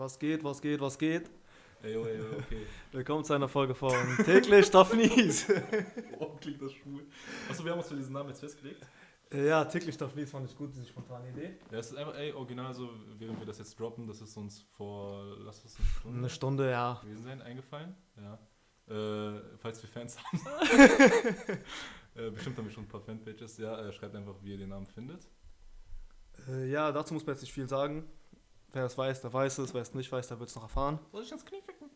Was geht, was geht, was geht? Ey, yo, ey, yo, okay. Willkommen zu einer Folge von Täglich Darf Nies. Wow, klingt das schwul. Achso, wir haben uns für diesen Namen jetzt festgelegt. ja, Täglich Darf Nies fand ich gut, diese spontane Idee. Ja, es ist einfach, ey, original so, während wir das jetzt droppen, das ist uns vor, lass es eine Stunde Eine Stunde, ja. gewesen sein, eingefallen. Ja. Äh, falls wir Fans haben. äh, bestimmt haben wir schon ein paar Fanpages. Ja, äh, schreibt einfach, wie ihr den Namen findet. Äh, ja, dazu muss man jetzt nicht viel sagen. Wer es weiß, der weiß es. Wer es nicht weiß, der wird es noch erfahren. Soll ich ins Knie ficken?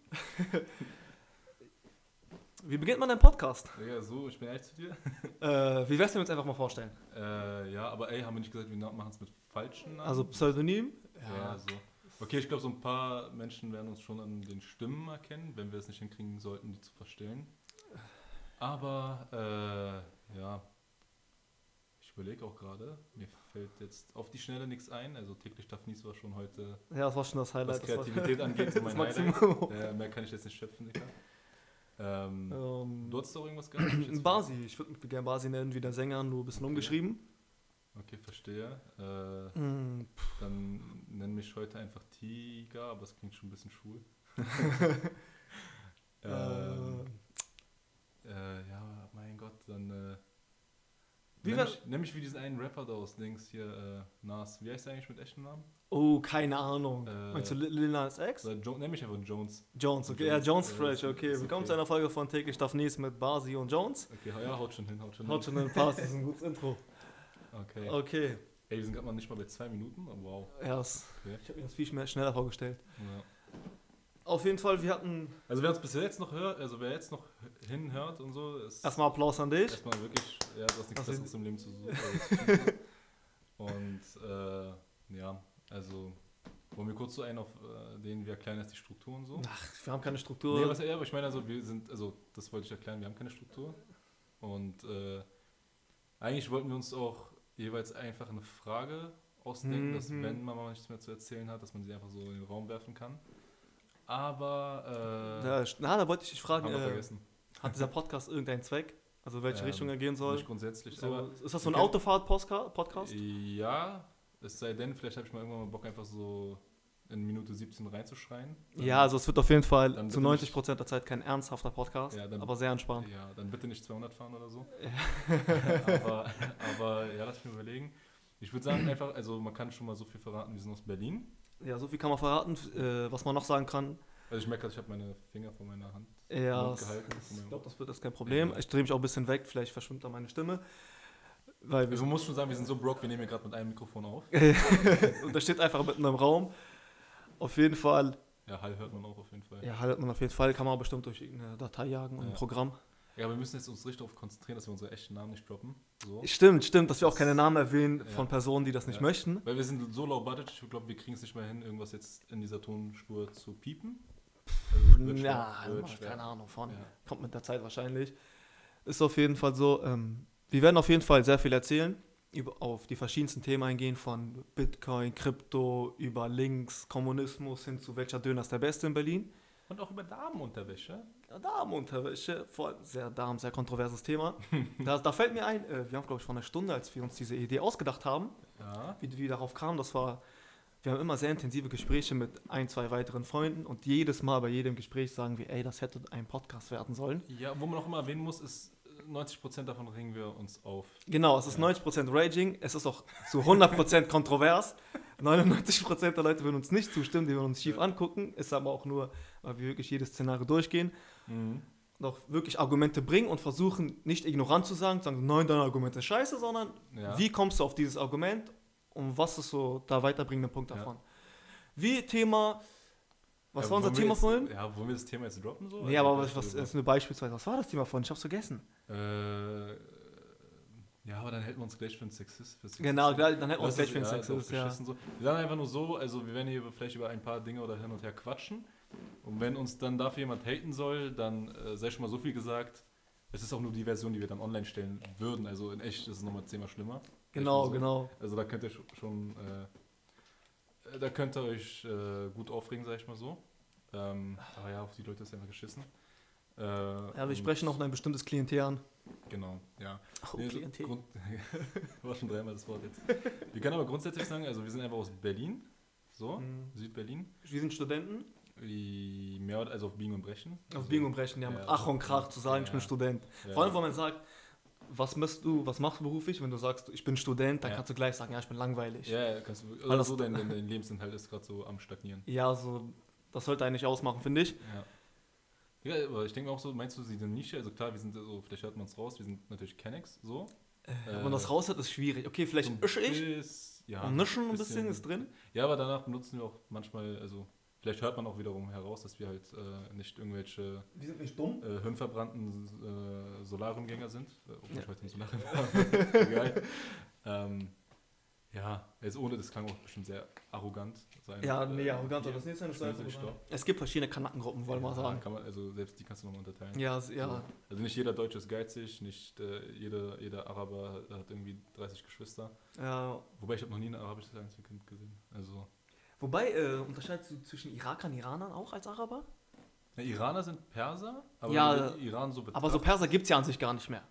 Wie beginnt man einen Podcast? Ja, so, ich bin ehrlich zu dir. Äh, wie wär's, wenn wir uns einfach mal vorstellen? Äh, ja, aber ey, haben wir nicht gesagt, wir machen es mit falschen Namen? Also Pseudonym? Ja, so. Okay, ich glaube, so ein paar Menschen werden uns schon an den Stimmen erkennen, wenn wir es nicht hinkriegen sollten, die zu verstellen. Aber, äh, ja, überlege auch gerade, mir fällt jetzt auf die Schnelle nichts ein. Also täglich Daphnis war schon heute, Ja, das war schon das was Highlight. war- Kreativität angeht, so mein Highlight. Äh, mehr kann ich jetzt nicht schöpfen, Digga. Ähm, Ähm, du hattest doch irgendwas gehabt? Hab ich Basi, ich würde mich gerne Basi nennen, wie der Sänger, nur ein bisschen Okay. umgeschrieben. Okay, verstehe. Äh, Mm, Dann nenn mich heute einfach Tiger, aber das klingt schon ein bisschen schwul. ähm, äh, ja, mein Gott, dann. Äh, Nenn mich wie diesen einen Rapper da aus links hier, äh, Nas. Wie heißt der eigentlich mit echten Namen? Oh, keine Ahnung. Äh, Meinst du Lil Nas X? Jo nenn mich einfach Jones. Jones, okay. Ja, Jones, Jones äh, Fresh, okay. Willkommen okay. zu einer Folge von Täglich Darf Nies mit Basi und Jones. Okay, ja, haut schon hin, haut schon Haut hin. schon ein Pass, das ist ein gutes Intro. Okay. Okay. Ey, wir sind gerade mal nicht mal bei zwei Minuten, aber wow. Ja, das, Okay. ich habe mir das viel schneller- schneller vorgestellt. Ja. Auf jeden Fall, wir hatten Also wer uns bis jetzt noch hört, also wer jetzt noch hinhört und so, ist erstmal Applaus an dich. Erstmal wirklich, ja, du hast nichts Besseres im Leben zu suchen. Und äh, ja, also wollen wir kurz so einen auf äh, den wir erklären jetzt die Struktur und so. Ach, wir haben keine Struktur. Nee, was, ja, aber ich meine, also wir sind, also das wollte ich erklären, wir haben keine Struktur. Und äh, eigentlich wollten wir uns auch jeweils einfach eine Frage ausdenken, dass Mhm. wenn man mal nichts mehr zu erzählen hat, dass man sie einfach so in den Raum werfen kann. Aber äh, ja, na, da wollte ich dich fragen, äh, hat dieser Podcast irgendeinen Zweck? Also welche Ähm, Richtung er gehen soll? Nicht grundsätzlich, So, ist das so ein Autofahrt-Podcast? Ja, es sei denn, vielleicht habe ich mal irgendwann mal Bock, einfach so in Minute 17 reinzuschreien. Ja, also es wird auf jeden Fall zu bitte 90% der Zeit kein ernsthafter Podcast, Ja, dann- aber sehr entspannt. Ja, dann bitte nicht 200 fahren oder so. aber, aber ja, lass mich überlegen. Ich würde sagen, einfach, also man kann schon mal so viel verraten, wir sind aus Berlin. Ja, so viel kann man verraten. Äh, was man noch sagen kann, Also ich merke gerade, ich habe meine Finger vor meiner Hand. ja, Mund gehalten, ich glaube, das wird das kein Problem. Ja. Ich drehe mich auch ein bisschen weg, vielleicht verschwimmt da meine Stimme. Weil wir Also man muss schon sagen, wir sind so broke, wir nehmen hier gerade mit einem Mikrofon auf. und das steht einfach mitten im Raum. Auf jeden Fall, Ja, Hall hört man auch auf jeden Fall. ja, haltet man auf jeden Fall, kann man bestimmt durch irgendeine Datei jagen und ein Ja. Programm. Ja, aber wir müssen jetzt uns richtig darauf konzentrieren, dass wir unsere echten Namen nicht droppen. So. Stimmt, stimmt, dass wir auch keine Namen erwähnen Ja. von Personen, die das nicht Ja. möchten. Weil wir sind so low budget, ich glaube, wir kriegen es nicht mehr hin, irgendwas jetzt in dieser Tonspur zu piepen. Also, Ja, keine Ahnung von. Ja. Kommt mit der Zeit wahrscheinlich. Ist auf jeden Fall so. Ähm, wir werden auf jeden Fall sehr viel erzählen, über, auf die verschiedensten Themen eingehen, von Bitcoin, Krypto, über Links, Kommunismus hin zu welcher Döner ist der beste in Berlin. Und auch über Damenunterwäsche. Damenunterwäsche, vor allem sehr Damen, sehr kontroverses Thema. da, da fällt mir ein, äh, wir haben glaube ich vor einer Stunde, als wir uns diese Idee ausgedacht haben, Ja. wie wir darauf kamen, das war, wir haben immer sehr intensive Gespräche mit ein, zwei weiteren Freunden und jedes Mal bei jedem Gespräch sagen wir, ey, das hätte ein Podcast werden sollen. ja, wo man auch immer erwähnen muss, ist, äh, 90% davon regen wir uns auf. Genau, es ist Ja. 90% Raging, es ist auch zu 100% kontrovers. 99% der Leute würden uns nicht zustimmen, die würden uns schief Ja. angucken. Ist aber auch nur, weil wir wirklich jedes Szenario durchgehen Mhm. auch wirklich Argumente bringen und versuchen, nicht ignorant zu sagen, zu sagen, nein, dein Argument ist scheiße, sondern Ja. wie kommst du auf dieses Argument und was ist so der weiterbringende Punkt Ja. davon. Wie Thema, was Ja, war unser Thema jetzt, vorhin? Ja, wollen wir das Thema jetzt droppen? So? Nee, Also, aber was, das- was ist nur beispielsweise, was war das Thema vorhin? Ich hab's vergessen. Äh, ja, aber dann hätten wir uns gleich für einen Sexist. Für Sexist Genau, dann hätten wir uns gleich für den ja, Sex. ist auch ist, Ja. So. Wir sagen einfach nur so, also wir werden hier vielleicht über ein paar Dinge oder hin und her quatschen. Und wenn uns dann dafür jemand haten soll, dann äh, sei schon mal so viel gesagt. Es ist auch nur die Version, die wir dann online stellen würden. Also in echt ist es nochmal zehnmal schlimmer. Genau, so. genau. Also da könnt ihr sch- schon, äh, da könnt ihr euch äh, gut aufregen, sag ich mal so. Ähm, aber ja, auf die Leute ist einfach geschissen. Äh, Ja, wir sprechen auch ein bestimmtes Klientel an. Genau, ja. Oh, Nee, so Klientel. Grund, war schon dreimal das Wort jetzt. Wir können aber grundsätzlich sagen, also wir sind einfach aus Berlin. so, Mhm. Südberlin. Wir sind Studenten. Die mehr oder also auf Biegen und Brechen. Auf also, Biegen und Brechen, ja, mit ja, Ach und Krach zu sagen, ich bin ja. Student. ja, Vor allem, wenn man sagt, was machst du, was machst du beruflich? Wenn du sagst, ich bin Student, dann Ja. kannst du gleich sagen, ja, ich bin langweilig. Ja, ja, kannst du. Oder das- so, dein, dein, Lebensinhalt ist gerade so am Stagnieren. Ja, so, das sollte eigentlich ausmachen, finde ich. Ja. Ja, aber ich denke auch so, meinst du, sie sind Nische? Also klar, wir sind so, vielleicht hört man es raus, wir sind natürlich Kennex, so. Wenn man das raushört, ist schwierig. Okay, vielleicht so ische ich Biss- ja, nischen ein bisschen ist drin. Ja, aber danach benutzen wir auch manchmal, also vielleicht hört man auch wiederum heraus, dass wir halt äh, nicht irgendwelche Die sind nicht dumm. äh, hirnverbrannten äh, Solariumgänger sind. Äh, obwohl Ja. ich heute ein Solarium habe. Egal. Ähm, ja, also ohne, das klang auch bestimmt sehr arrogant. Sein, Ja, nee, arrogant hier. das nicht sein. Es gibt verschiedene Kanackengruppen, wollen wir mal Ja, sagen. Kann man, also selbst die kannst du nochmal unterteilen. Ja, s- ja. So. Also nicht jeder Deutsche ist geizig, nicht äh, jeder, jeder Araber hat irgendwie 30 Geschwister. ja. Wobei ich habe noch nie ein arabisches Einzelkind gesehen. Also, Wobei, äh, unterscheidest du zwischen Irakern und Iranern auch als Araber? na, Iraner sind Perser, aber Ja, Iran so Aber so Perser gibt es ja an sich gar nicht mehr.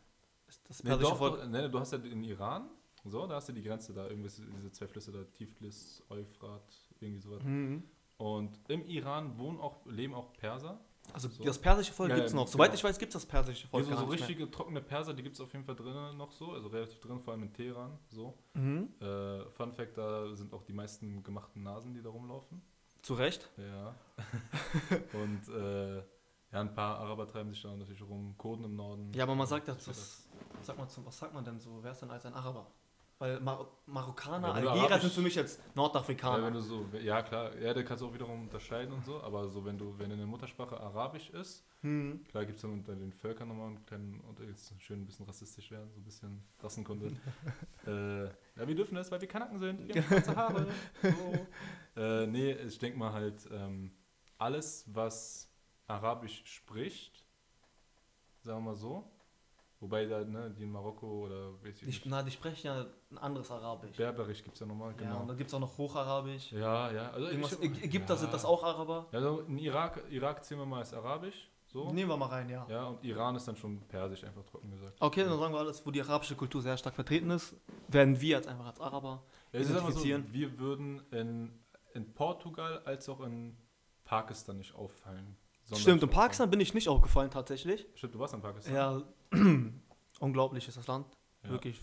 Das, das Nee, persische doch, Volk. nee, du hast ja den Iran, so, da hast du die Grenze da, irgendwie diese zwei Flüsse da, Tiflis, Euphrat, irgendwie sowas. Mhm. Und im Iran wohnen auch, leben auch Perser. Also So. das persische Volk Ja, gibt es ja, noch. Soweit genau. ich weiß, gibt es das persische Volk Also gar so richtige trockene Perser, die gibt es auf jeden Fall drinnen noch so, also relativ drin, vor allem in Teheran, so. Mhm. Äh, Fun Fact, da sind auch die meisten gemachten Nasen, die da rumlaufen. Zu Recht. Ja. Und äh, ja, ein paar Araber treiben sich da natürlich rum, Kurden im Norden. Ja, aber man sagt das sag mal, zum- was sagt man denn so? Wer ist denn als ein Araber? Weil Mar Marokkaner, Ja, Arabisch- sind für mich jetzt Ja, Nordafrikaner. wenn du so, ja klar, ja, da kannst du auch wiederum unterscheiden und so, aber so wenn du, wenn deine Muttersprache Arabisch ist, hm. klar gibt es dann unter den Völkern nochmal einen kleinen, und jetzt schön ein bisschen rassistisch werden, so ein bisschen Rassenkunde. äh, ja, wir dürfen das, weil wir Kanaken sind, wir haben schwarze Haare. So. Äh, nee, ich denke mal halt, ähm, alles, was Arabisch spricht, sagen wir mal so, wobei da, ne, die in Marokko oder weiß ich Die, nicht, na, die sprechen ja ein anderes Arabisch. Berberisch gibt es ja nochmal, Ja, genau. und dann gibt es auch noch Hocharabisch. Ja, ja. Also Irgendwas, ich- Ägypter ja. sind das auch Araber? Ja, Also in Irak, Irak zählen wir mal als Arabisch, so. Nehmen wir mal rein, ja. Ja, und Iran ist dann schon Persisch, einfach trocken gesagt. Okay, dann sagen wir alles, wo die arabische Kultur sehr stark vertreten ist, werden wir jetzt einfach als Araber. Ja, aber so, identifizieren. wir würden in, in Portugal als auch in Pakistan nicht auffallen. Stimmt, in Pakistan bin ich nicht aufgefallen tatsächlich. Stimmt, du warst in Pakistan. Ja, unglaublich ist das Land. Ja. Wirklich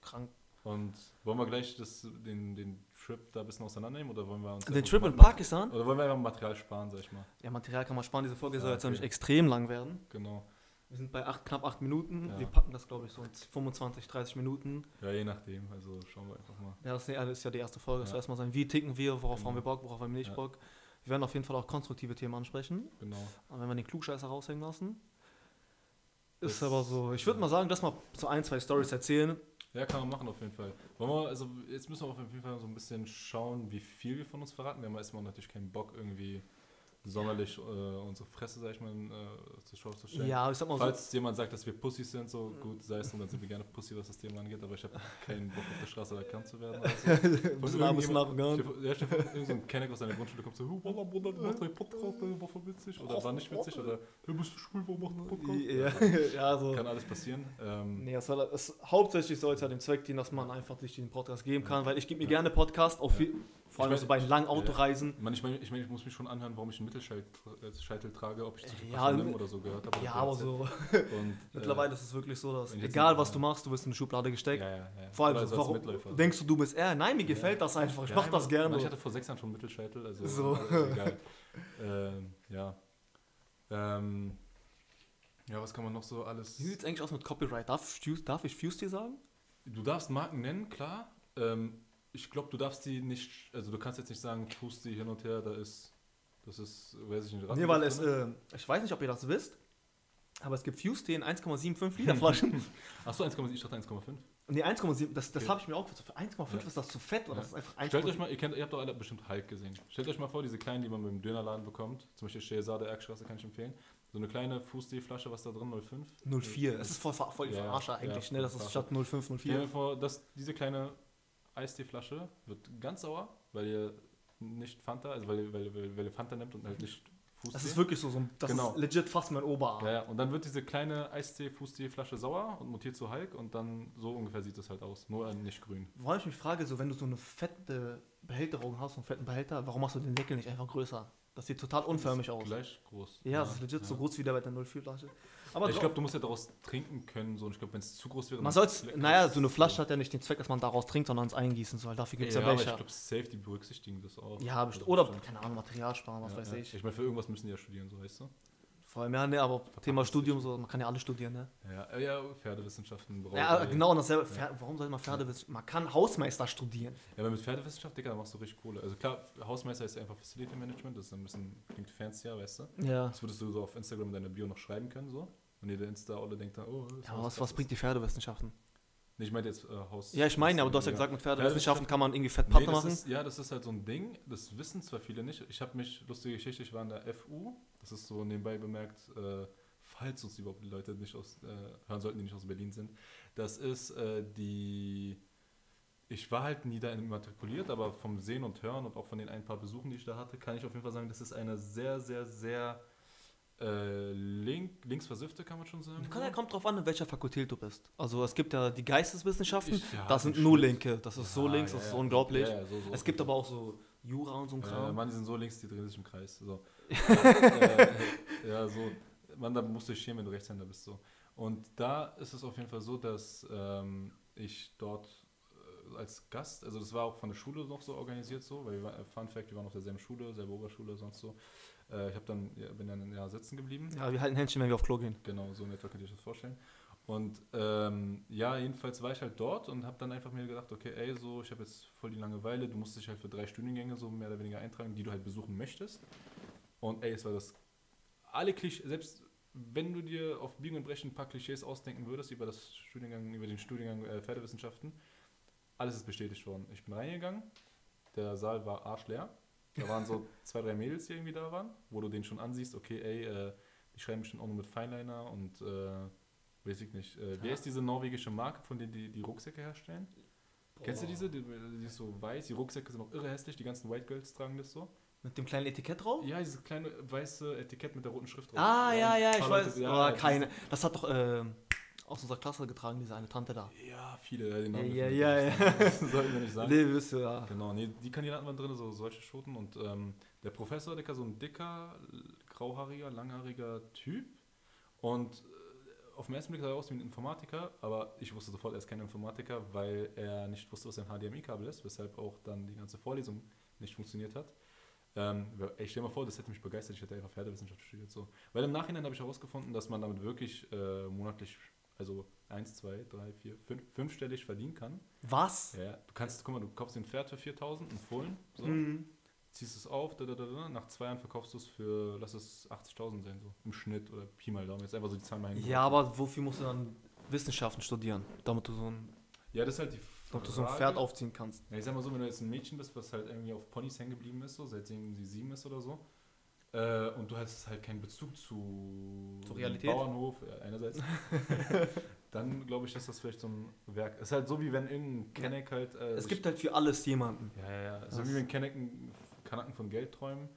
krank. Und wollen wir gleich das, den, den Trip da ein bisschen auseinandernehmen oder wollen wir uns Den Trip in Pakistan? Oder wollen wir einfach Material sparen, sag ich mal. Ja, Material kann man sparen. Diese Folge soll Ja, jetzt nämlich okay. extrem lang werden. Genau. Wir sind bei acht, knapp 8 Minuten. Ja. Wir packen das, glaube ich, so in 25, 30 Minuten. Ja, je nachdem. Also schauen wir einfach mal. Ja, das ist ja die erste Folge. Das soll Ja. erstmal sein, wie ticken wir, worauf Genau. haben wir Bock, worauf haben wir nicht Ja. Bock. Wir werden auf jeden Fall auch konstruktive Themen ansprechen. Genau. Und wenn wir den Klugscheißer raushängen lassen. Ist Das- aber so. Ich würde ja. mal sagen, dass mal so ein, zwei Stories erzählen. Ja, kann man machen auf jeden Fall. Wollen wir, also jetzt müssen wir auf jeden Fall so ein bisschen schauen, wie viel wir von uns verraten. Wir haben erstmal natürlich keinen Bock, irgendwie sonderlich äh, unsere Fresse, sag ich mal, äh, zur Schau zu stellen. Ja, ich sag mal so. Falls jemand sagt, dass wir Pussys sind, so gut, sei es drum, dann sind wir gerne Pussy, was das Thema angeht, aber ich habe keinen Bock auf der Straße erkannt zu werden. Oder so. ein bisschen arrogant. Ja, stell irgend so ein Kenneck aus deiner Grundschule kommt so, "Huh, Wallah, Bruder, du machst einen Podcast, der war voll witzig, oder war nicht witzig, oder "Hey, bist du schwul, warum machst du Podcast? Ja, ja, so. Kann alles passieren. Ähm, Nee, es soll, es, hauptsächlich soll es ja dem Zweck dienen, dass man einfach sich diesen Podcast geben kann, weil ich gebe mir Ja. gerne Podcast, auch Ja. viel, vor allem Ich mein- so bei langen Autoreisen. Man, ich meine, ich, mein, ich muss mich schon anhören, warum ich einen Mittelscheitel trage, ob ich zu viel Ja, Paschanim oder so gehört habe. Ja, aber so. Und, mittlerweile ist es wirklich so, dass egal was du machst, du wirst in eine Schublade äh, gesteckt. ja, ja, ja. Vor allem, Oder so, als warum denkst du, du bist er? Nein, mir Ja. gefällt das einfach, ich Ja, mach das gerne. Mann, Ich hatte vor sechs Jahren schon Mittelscheitel, also So. äh, egal. ähm, ja. Ähm, ja, was kann man noch so alles... Wie sieht es eigentlich aus mit Copyright? Darf, darf ich Fuse dir sagen? Du darfst Marken nennen, klar. Ähm, ich glaube, du darfst die nicht, also du kannst jetzt nicht sagen, tust die hin und her, da ist, das ist, weiß ich nicht, Nee, weil es, äh, ich weiß nicht, ob ihr das wisst, aber es gibt Fuse Tee in 1,75 Liter Flaschen. Achso, 1,7, ich dachte 1,5. nee, 1,7, das, das Okay. habe ich mir auch. Für 1,5 Ja. ist das zu fett oder Ja. das ist einfach 1,5. Stellt euch mal, ihr, kennt, ihr habt doch alle bestimmt Hulk gesehen. Stellt euch mal vor, diese kleinen, die man beim Dönerladen bekommt, zum Beispiel Schehersade Erkstraße kann ich empfehlen. So eine kleine Fußtee-Flasche, was da drin, 05? 04. Es ist voll, voll die Ja, Verarsche ja, eigentlich, ne? Das ist statt 05, Stell 04. dir vor, dass diese kleine Eistee-Flasche wird ganz sauer, weil ihr nicht Fanta, also weil ihr, weil, ihr- weil, weil ihr Fanta nimmt und halt nicht Fußtee. Das ist wirklich so, so ein- das Genau. ist legit fast mein Oberarm. Ja, ja, und dann wird diese kleine Eistee-Fußtee-Flasche sauer und mutiert zu Hulk und dann so ungefähr sieht es halt aus. Nur äh, nicht grün. Woran ich mich frage, so wenn du so eine fette Behälterung hast, so einen fetten Behälter, warum machst du den Deckel nicht einfach größer? Das sieht total unförmig aus. Gleich groß. Ja, das ist legit so groß wie der bei der 04-Flasche. Aber ich glaube, du musst ja daraus trinken können. So. Und ich glaube, wenn es zu groß wäre. man soll naja, so eine Flasche hat ja nicht den Zweck, dass man daraus trinkt, sondern es eingießen soll. Dafür gibt es ja, ja, aber ich glaube, safe, die berücksichtigen das auch. Ja, bestimmt. Also Oder, bestimmt. keine Ahnung, Material sparen, was Ja, weiß ja. ich. Ich meine, für irgendwas müssen die ja studieren, so weißt du? Vor allem, ja, ne, aber Thema Verpackungstechnik. Studium, so, man kann ja alle studieren, ne? Ja, äh, ja Pferdewissenschaften. Ja, Brauerei. genau, und dasselbe, Pferd, warum soll man Pferdewissenschaft, man kann Hausmeister studieren. Ja, aber mit Pferdewissenschaft, Digga, da machst du richtig Kohle. Also klar, Hausmeister ist ja einfach Facility Management, das ist ein bisschen, klingt fancier, weißt du? Ja. Das würdest du so auf Instagram in deiner Bio noch schreiben können, so. Und jeder Insta-Olle denkt dann, oh, Ja, was, was bringt die Pferdewissenschaften? Nee, ich meine jetzt äh, Haus. Ja, ich meine, aber du hast ja gesagt, mit Pferdewissenschaften kann man irgendwie Fettpatte Nee, machen. ist, ja, das ist halt so ein Ding, das wissen zwar viele nicht. Ich habe mich, lustige Geschichte, ich war in der FU, das ist so nebenbei bemerkt, äh, falls uns überhaupt die Leute nicht aus, äh, hören sollten, die nicht aus Berlin sind. Das ist äh, die, ich war halt nie da immatrikuliert, aber vom Sehen und Hören und auch von den ein paar Besuchen, die ich da hatte, kann ich auf jeden Fall sagen, das ist eine sehr, sehr, sehr äh, link, linksversiffte, kann man schon sagen. Kann, ja, kommt drauf an, in welcher Fakultät du bist. Also es gibt ja die Geisteswissenschaften, Ich- ja, das sind nur. Linke, das ist so Ja, links, ja, das ist so unglaublich. So, so. Es gibt aber auch so Jura und so ein Äh, Kram. Mann, die sind so links, die drehen sich im Kreis. So. äh, ja, so. Mann, da musst du dich schämen, wenn du Rechtshänder bist. So. Und da ist es auf jeden Fall so, dass ähm, ich dort äh, als Gast, also das war auch von der Schule noch so organisiert so, weil wir, äh, Fun Fact, wir waren auf derselben Schule, selbe Oberschule, sonst so. Äh, ich habe dann, ja, bin dann Jahr sitzen geblieben. ja, wir halten Händchen, wenn wir auf Klo gehen. Genau, so in etwa könnt ihr euch das vorstellen. Und ähm, ja, jedenfalls war ich halt dort und habe dann einfach mir gedacht, okay, ey, so, ich habe jetzt voll die Langeweile, du musst dich halt für drei Studiengänge so mehr oder weniger eintragen, die du halt besuchen möchtest. Und ey, es war das, alle Klischees, selbst wenn du dir auf Biegen und Brechen ein paar Klischees ausdenken würdest über das Studiengang, über den Studiengang äh, Pferdewissenschaften, alles ist bestätigt worden. Ich bin reingegangen, der Saal war arschleer. Da waren so zwei, drei Mädels, die irgendwie da waren, wo du den schon ansiehst, okay, ey, äh, die schreiben bestimmt auch nur mit Fineliner und äh, weiß ich nicht. Äh, wer ist diese norwegische Marke, von denen die die Rucksäcke herstellen? Kennst du diese? Die, die ist so weiß, die Rucksäcke sind auch irre hässlich, die ganzen White Girls tragen das so. Mit dem kleinen Etikett drauf? Ja, dieses kleine weiße Etikett mit der roten Schrift drauf. Ah, ja, ja, ich weiß. Ja, das- keine. Das hat doch ähm, aus unserer Klasse getragen, diese eine Tante da. Ja, viele, ja, den Namen Ja, ja, ja. Sollten wir nicht sagen. Nee, wisst ihr, ja. Genau, nee, die Kandidaten waren drin, so solche Schoten. Und ähm, der Professor, Dicker, so ein dicker, grauhaariger, langhaariger Typ. Und äh, auf den ersten Blick sah er aus wie ein Informatiker, aber ich wusste sofort, er ist kein Informatiker, weil er nicht wusste, was ein HDMI-Kabel ist, weshalb auch dann die ganze Vorlesung nicht funktioniert hat. Ähm, ey, stell dir mal vor, das hätte mich begeistert, ich hätte einfach Pferdewissenschaft studiert. So. Weil im Nachhinein habe ich herausgefunden, dass man damit wirklich äh, monatlich, also 1, 2, 3, 4, 5, fünfstellig verdienen kann. Was? Ja, du kannst, guck mal, du kaufst den Pferd für 4000, ein Fohlen, so, Mhm. ziehst es auf, da, da, da, da, nach zwei Jahren verkaufst du es für, lass es 80.000 sein, so im Schnitt oder Pi mal Daumen, jetzt einfach so die Zahlen mal hingeworfen. Ja, aber wofür musst du dann Wissenschaften studieren, damit du so ein, Ja, das ist halt die damit du so ein Frage. Pferd aufziehen kannst? Ja, ich sag mal so, wenn du jetzt ein Mädchen bist, was halt irgendwie auf Ponys hängen geblieben ist, so, seitdem sie sieben ist oder so, äh, und du hast halt keinen Bezug zu Zur Realität? Bauernhof, einerseits, dann glaube ich, ist das vielleicht so ein Werk. Es ist halt so, wie wenn irgendein Kenneck halt... Äh, Es gibt halt für alles jemanden. Ja, ja, ja. So Das- wie wenn Kanaken, Kanaken von Geld träumen,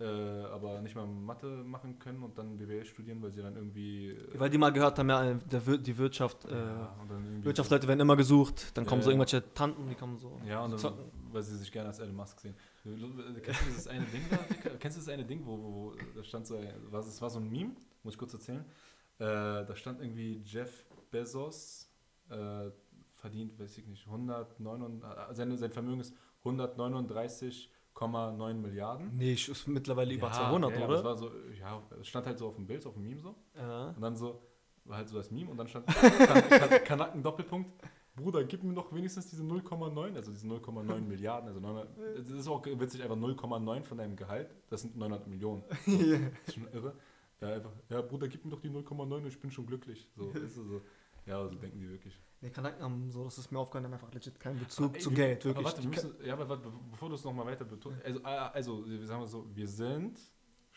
äh, aber nicht mal Mathe machen können und dann BWL studieren, weil sie dann irgendwie. Äh, Weil die mal gehört haben, ja, äh, der, die Wirtschaft, äh, ja, Wirtschaftsleute werden immer gesucht, dann Ja, kommen so ja. irgendwelche Tanten, die kommen so. Ja, und dann, weil sie sich gerne als Elon Musk sehen. Kennst du dieses eine Ding da? Kennst du das eine Ding, wo, wo, da stand so, was, es war so ein Meme, muss ich kurz erzählen. Äh, da stand irgendwie Jeff Bezos äh, verdient, weiß ich nicht, 109, äh, sein, sein Vermögen ist 139,9 Milliarden. Nee, ich- ist mittlerweile über Ja, 200, ja, oder? Das war so, ja, es stand halt so auf dem Bild, auf dem Meme so. ja. Und dann so, war halt so das Meme und dann stand kan kan Kanaken Doppelpunkt. Bruder, gib mir doch wenigstens diese 0,9, also diese 0,9 Milliarden. Also 900, das ist auch witzig, einfach 0,9 von deinem Gehalt. Das sind 900 Millionen. Das ist schon irre. Ja, einfach, ja, Bruder, gib mir doch die 0,9 und ich bin schon glücklich. So, ist so, so. Ja, so denken die wirklich. Nee, Kanaken haben so, das ist mir aufgefallen, haben einfach legit keinen Bezug Ey, zu wir- Geld, Aber wirklich. warte, wir Die müssen, ja, aber warte, be- bevor du es nochmal weiter betonst. Also, ah, also, wir sagen so, wir sind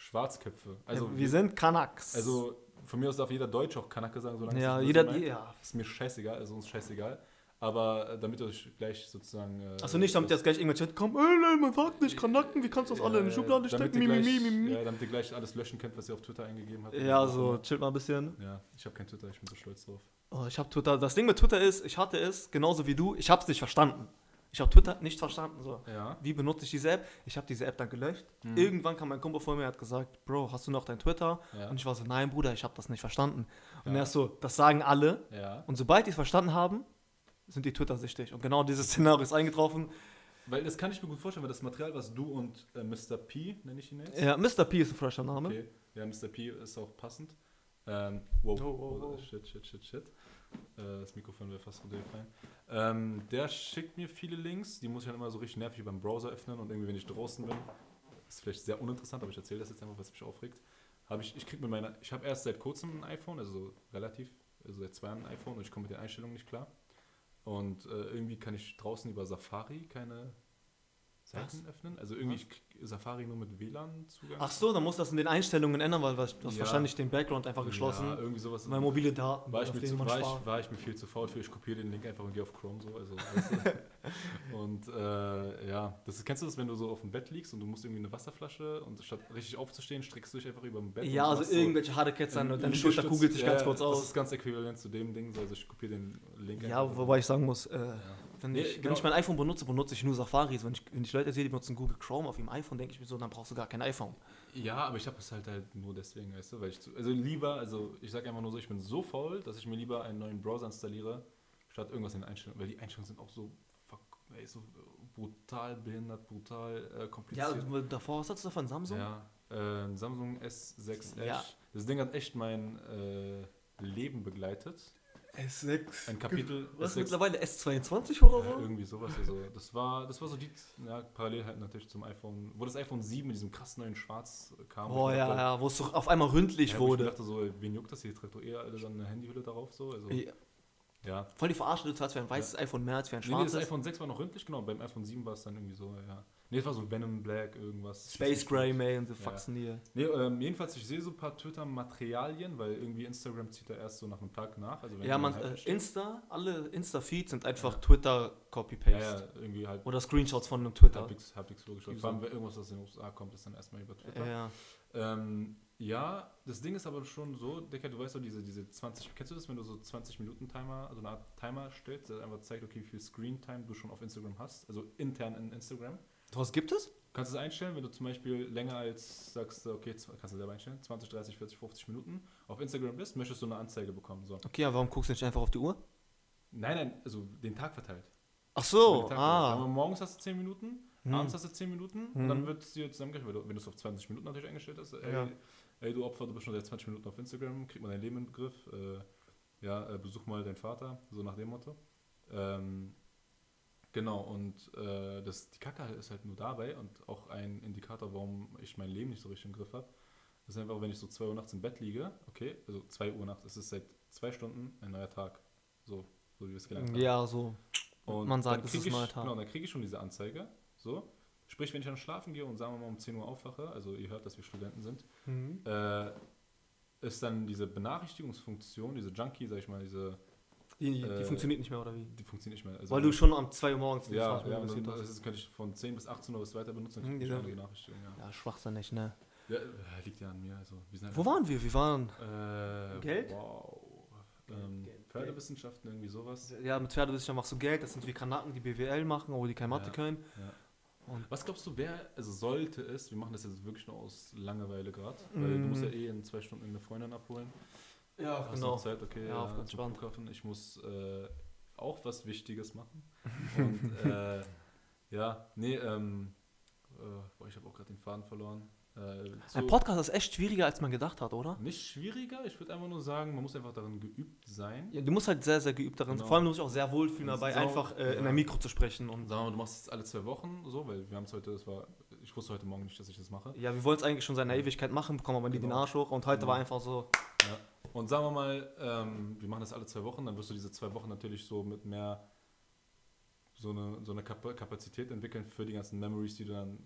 Schwarzköpfe. Also, ja, wir sind Kanaks. Also, von mir aus darf jeder Deutsch auch Kanake sagen, solange ja, es jeder, meint. ja. Ist mir scheißegal, also uns scheißegal. Aber äh, damit ihr euch gleich sozusagen. Äh, Achso, nicht, damit das- jetzt gleich irgendwelche Chat kommen, ey, nein, man sagt nicht Kanaken, wie kannst du das alle in die Schublade stecken? ihr Mi, gleich- mi, mi, mi. Ja, damit ihr gleich alles löschen könnt, was ihr auf Twitter eingegeben habt. Ja, so, chillt mal ein bisschen. Ja, ich habe kein Twitter, ich bin so stolz drauf. Oh, ich habe Twitter. Das Ding mit Twitter ist, ich hatte es, genauso wie du, ich habe es nicht verstanden. Ich habe Twitter nicht verstanden. So. Ja. Wie benutze ich diese App? Ich habe diese App dann gelöscht. Mhm. Irgendwann kam mein Kumpel vor mir und hat gesagt, Bro, hast du noch dein Twitter? Ja. Und ich war so, nein, Bruder, ich habe das nicht verstanden. Und er ist so, das sagen alle. Und sobald die es verstanden haben, sind die Twitter süchtig. Und genau dieses Szenario ist eingetroffen. Weil das kann ich mir gut vorstellen, weil das Material, was du und äh, Mr. P, nenne ich ihn jetzt. Ja, Mr. P ist ein fresher Name. Okay. Ja, Mr. P ist auch passend. Ähm, wow. Oh, oh, oh. Shit, shit, shit, shit. Äh, das Mikrofon wäre fast runtergefallen. Ähm, der schickt mir viele Links, die muss ich dann immer so richtig nervig beim Browser öffnen und irgendwie, wenn ich draußen bin, ist vielleicht sehr uninteressant, aber ich erzähle das jetzt einfach, was mich aufregt. Habe ich, ich ich habe erst seit kurzem ein iPhone, also so relativ, also seit zwei Jahren ein iPhone und ich komme mit den Einstellungen nicht klar. Und äh, irgendwie kann ich draußen über Safari keine Seiten öffnen. Also irgendwie krieg Safari nur mit WLAN-Zugang. Ach so, dann muss das in den Einstellungen ändern, weil du hast Ja. wahrscheinlich den Background einfach geschlossen. Ja, irgendwie sowas. weil mobile Daten, war ich, mir zu, war, ich, war ich mir viel zu faul für. Ich kopiere den Link einfach und gehe auf Chrome so. Also, und äh, ja, das, kennst du das, wenn du so auf dem Bett liegst und du musst irgendwie eine Wasserflasche und statt richtig aufzustehen, streckst du dich einfach über dem Bett. Ja, also irgendwelche harte an einen und deine Schulter kugelt sich Ja, ganz kurz Das aus. ist ganz äquivalent zu dem Ding. so, Also ich kopiere den Link Ja, wobei ich sagen muss, äh, Ja. wenn, Nee, ich, genau. wenn ich mein iPhone benutze, benutze ich nur Safari. Wenn ich, wenn ich Leute sehe, die benutzen Google Chrome auf ihrem iPhone, denke ich mir so, dann brauchst du gar kein iPhone. Ja, aber ich habe es halt halt nur deswegen, weißt du, weil ich zu, also lieber, also ich sage einfach nur so, ich bin so faul, dass ich mir lieber einen neuen Browser installiere, statt irgendwas in den Einstellungen, weil die Einstellungen sind auch so, fuck, ey, so brutal behindert, brutal äh, Ja, kompliziert. also davor, was hattest du davon? Samsung? Ja, äh, Samsung S6 Edge. Ja. Das Ding hat echt mein äh, Leben begleitet. S6. Ein Kapitel Was S6 mittlerweile S22 oder Ja, so? irgendwie sowas. Also das war, das war so die, ja, parallel halt natürlich zum iPhone, wo das iPhone 7 mit diesem krass neuen Schwarz kam. Oh ja, dachte, ja, wo es doch auf einmal ründlich ja, wo Ich wurde. dachte so, wen juckt das hier? Trägt doch eher alle dann eine Handyhülle darauf so. Also, Ja, ja. Voll die Verarsche, du zahlst für ein weißes iPhone mehr als für ein Nee, nee, das schwarzes. iPhone 6 war noch ründlich, genau. Beim iPhone 7 war es dann irgendwie so, ja. Nee, es war so Venom Black, irgendwas. Space Gray, May und the Ja. Faxen hier. Nee, ähm, jedenfalls, ich sehe so ein paar Twitter-Materialien, weil irgendwie Instagram zieht da erst so nach einem Tag nach. Also wenn Ja, man, halt äh. Insta, alle Insta-Feeds sind einfach Ja. Twitter-Copy-Paste. Ja, ja, irgendwie halt Oder Screenshots von einem Twitter. halbwegs, halbwegs logisch. Vor allem, so- wenn irgendwas aus den USA kommt, ist dann erstmal über Twitter. Ja. Ähm, ja, das Ding ist aber schon so, Dicker, du weißt doch, diese, diese 20, kennst du das, wenn du so 20 Minuten Timer, also eine Art Timer stellst, der einfach zeigt, okay, wie viel Screen Time du schon auf Instagram hast, also intern in Instagram. Was gibt es? Du kannst es einstellen, wenn du zum Beispiel länger als, sagst du, okay, kannst du selber einstellen, 20, 30, 40, 50 Minuten auf Instagram bist, möchtest du eine Anzeige bekommen. So. Okay, aber warum guckst du nicht einfach auf die Uhr? Nein, nein, also den Tag verteilt. Ach so, ah. morgens hast du 10 Minuten, Hm. abends hast du 10 Minuten und Mhm. dann wird es dir zusammengerechnet, wenn du- wenn du es auf 20 Minuten natürlich eingestellt hast. Ey, Ja. ey, du Opfer, du bist schon seit 20 Minuten auf Instagram, krieg mal dein Leben in den Griff. Äh, ja, äh, besuch mal deinen Vater, so nach dem Motto. Ähm, genau, und äh, das, die Kacke ist halt nur dabei und auch ein Indikator, warum ich mein Leben nicht so richtig im Griff habe. Das ist einfach, wenn ich so 2 Uhr nachts im Bett liege, okay, also 2 Uhr nachts, es ist seit zwei Stunden ein neuer Tag. So, so wie wir es gelernt haben. Ja, so. Und Man sagt, dann es ist ich, neuer Tag. Genau, dann kriege ich schon diese Anzeige. So. Sprich, wenn ich dann schlafen gehe und sagen wir mal um 10 Uhr aufwache, also ihr hört, dass wir Studenten sind, Mhm. äh, ist dann diese Benachrichtigungsfunktion, diese Junkie, sag ich mal, diese, Die, die Äh, funktioniert nicht mehr, oder wie? die funktioniert nicht mehr. Also Weil du schon um 2 Uhr morgens die ja, 20 ja, und dann investiert das könnte ich von 10 bis 18 Uhr bis weiter benutzen. Mhm, Benachrichtigung, ja. hast. Ja, schwachsinnig, ne? ja. äh, liegt ja an mir. Also, wir sind Wo waren wir? Wir waren. Äh, Geld? Wow. Ähm, Geld, Pferdewissenschaften, irgendwie sowas. Ja, mit Pferdewissenschaften machst du Geld. Das sind wie Kanaken, die BWL machen, aber die kein Mathe Ja. können. Ja. Und Was glaubst du, wer, also sollte es, wir machen das jetzt wirklich nur aus Langeweile gerade, weil du musst ja Mm. eh in zwei Stunden eine Freundin abholen. Ja, Hast noch Zeit, okay, Ja, auf zum entspannt. Flughafen. Ich muss äh, auch was Wichtiges machen. Und äh, ja, nee, ähm, äh, boah, ich habe auch gerade den Faden verloren. Äh, so- Ein Podcast ist echt schwieriger, als man gedacht hat, oder? nicht schwieriger, ich würde einfach nur sagen, man muss einfach darin geübt sein. Ja, du musst halt sehr, sehr geübt darin sein. Genau. Vor allem du musst dich auch sehr wohlfühlen dabei, einfach äh, in ja. ein Mikro zu sprechen. Und Sagen wir mal, du machst es alle zwei Wochen so, weil wir haben es heute, das war, ich wusste heute Morgen nicht, dass ich das mache. ja, wir wollen es eigentlich schon seit einer Ewigkeit machen, bekommen aber nie den Genau. Arsch hoch. Und heute Genau. war einfach so. Und sagen wir mal, ähm, wir machen das alle zwei Wochen, dann wirst du diese zwei Wochen natürlich so mit mehr so eine, so eine Kap Kapazität entwickeln für die ganzen Memories, die du dann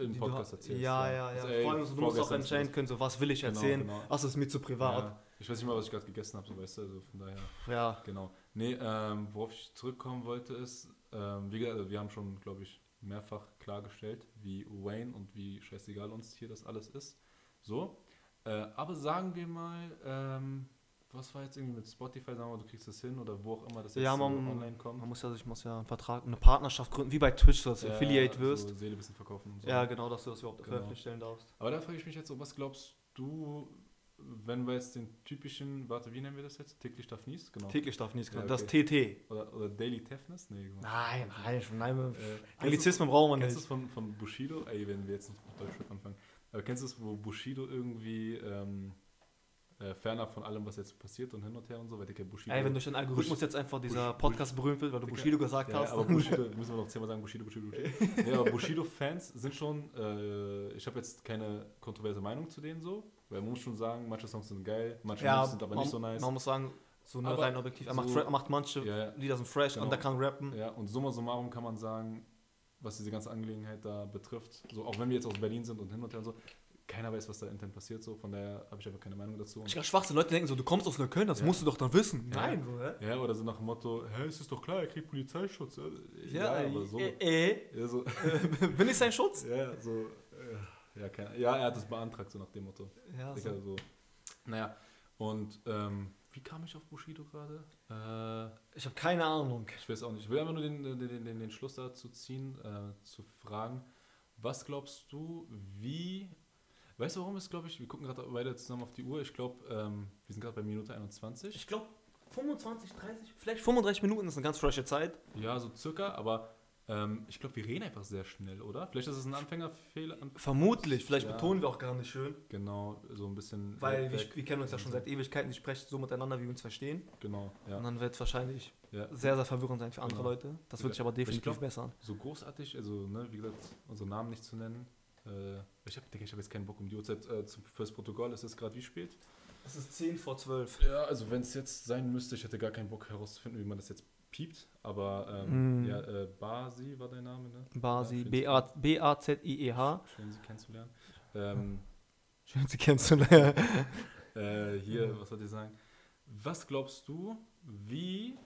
im die Podcast du, erzählst. Ja, ja, ja. Also, ey, Vor allem, so, du musst auch entscheiden können, so was will ich Genau, erzählen, genau. was ist mir zu privat. Ja, ich weiß nicht mal, was ich gerade gegessen habe, so weißt du, also von daher, Ja. genau. Nee, ähm, worauf ich zurückkommen wollte ist, ähm, wie gesagt, also wir haben schon, glaube ich, mehrfach klargestellt, wie Wayne und wie scheißegal uns hier das alles ist. So. Äh, aber sagen wir mal, ähm, was war jetzt irgendwie mit Spotify, sagen wir, mal, du kriegst das hin oder wo auch immer das jetzt Ja, man, online kommt. man muss ja, ich muss ja einen Vertrag, eine Partnerschaft gründen, wie bei Twitch, dass du Ja, Affiliate wirst. So Seele bisschen verkaufen und so. Ja, genau, dass du das überhaupt Genau. veröffentlicht stellen darfst. Aber da frage ich mich jetzt so, was glaubst du, wenn wir jetzt den typischen, warte, wie nennen wir das jetzt? Täglich darf nies? Genau. Täglich darf nichts Ja, Das okay. TT. Oder, oder Daily Toughness? Nee, genau. Nein, nein, schon nein. Äh, Anglizismen brauchen wir Kennst du nicht. es von, von Bushido? Ey, wenn wir jetzt nicht mit Deutschrap anfangen. Aber kennst du es, wo Bushido irgendwie ähm, äh, fernab von allem, was jetzt passiert und hin und her und so, weil der Bushido. Ey, wenn durch den Algorithmus jetzt einfach dieser Bush- Podcast berühmt wird, weil du Digga. Bushido gesagt ja, hast. aber Bushido, müssen wir noch zehnmal sagen, Bushido, Bushido, Bushido. ja, aber Bushido-Fans sind schon, äh, ich habe jetzt keine kontroverse Meinung zu denen so, weil man muss schon sagen, manche Songs sind geil, manche ja, sind aber man, nicht so nice. man muss sagen, so ne, rein objektiv. Er macht, so- er macht manche Ja, ja. Lieder sind fresh Genau. und er kann rappen. Ja, und summa summarum kann man sagen, was diese ganze Angelegenheit da betrifft, so auch wenn wir jetzt aus Berlin sind und hin und her und so, keiner weiß, was da intern passiert, so von daher habe ich einfach keine Meinung dazu. Und, Ich Schwachsinn, Leute denken so, du kommst aus Neukölln, das Ja. musst du doch dann wissen. Ja. Nein, so, hä? ja, oder so nach dem Motto, hä, es ist doch klar, er kriegt Polizeischutz. Ja, aber so. äh, äh, Ja, so, bin ich sein Schutz? ja, so äh, ja, keine, ja, er hat es beantragt, so nach dem Motto. Ja, Digga, so. so. Naja, und ähm, wie kam ich auf Bushido gerade? Äh, Ich habe keine Ahnung. ich weiß auch nicht. Ich will einfach nur den, den, den, den, Schluss dazu ziehen, äh, zu fragen, was glaubst du, wie. Weißt du, warum es, glaube ich, wir gucken gerade beide zusammen auf die Uhr. Ich glaube, ähm, wir sind gerade bei Minute 21. Ich glaube, 25, 30, vielleicht 35 Minuten ist eine ganz frische Zeit. Ja, so circa, aber ähm, ich glaube, wir reden einfach sehr schnell, oder? Vielleicht ist es ein Anfängerfehler. An Vermutlich, vielleicht Ja. betonen wir auch gar nicht schön. genau, so ein bisschen. Weil wir, wir kennen uns ja schon seit Ewigkeiten, die sprechen so miteinander, wie wir uns verstehen. Genau, ja. Und dann wird es wahrscheinlich ja. sehr, sehr verwirrend sein für andere Genau. Leute. Das wird sich aber ich definitiv glaub- bessern. so großartig, also ne, wie gesagt, unsere Namen nicht zu nennen. Äh, ich habe ich hab jetzt keinen Bock um die Uhrzeit äh, fürs Protokoll. Ist es gerade wie spät? Es ist 10 vor 12. Ja, also wenn es jetzt sein müsste, ich hätte gar keinen Bock herauszufinden, wie man das jetzt piept. Aber ähm, Mm. ja, äh, Basi war dein Name, ne? Basi, Ja, B-A-Z-I-E-H. Schön, Sie kennenzulernen. Ähm, Schön, Sie kennenzulernen. äh, hier, was soll ich sagen? Was glaubst du, wie,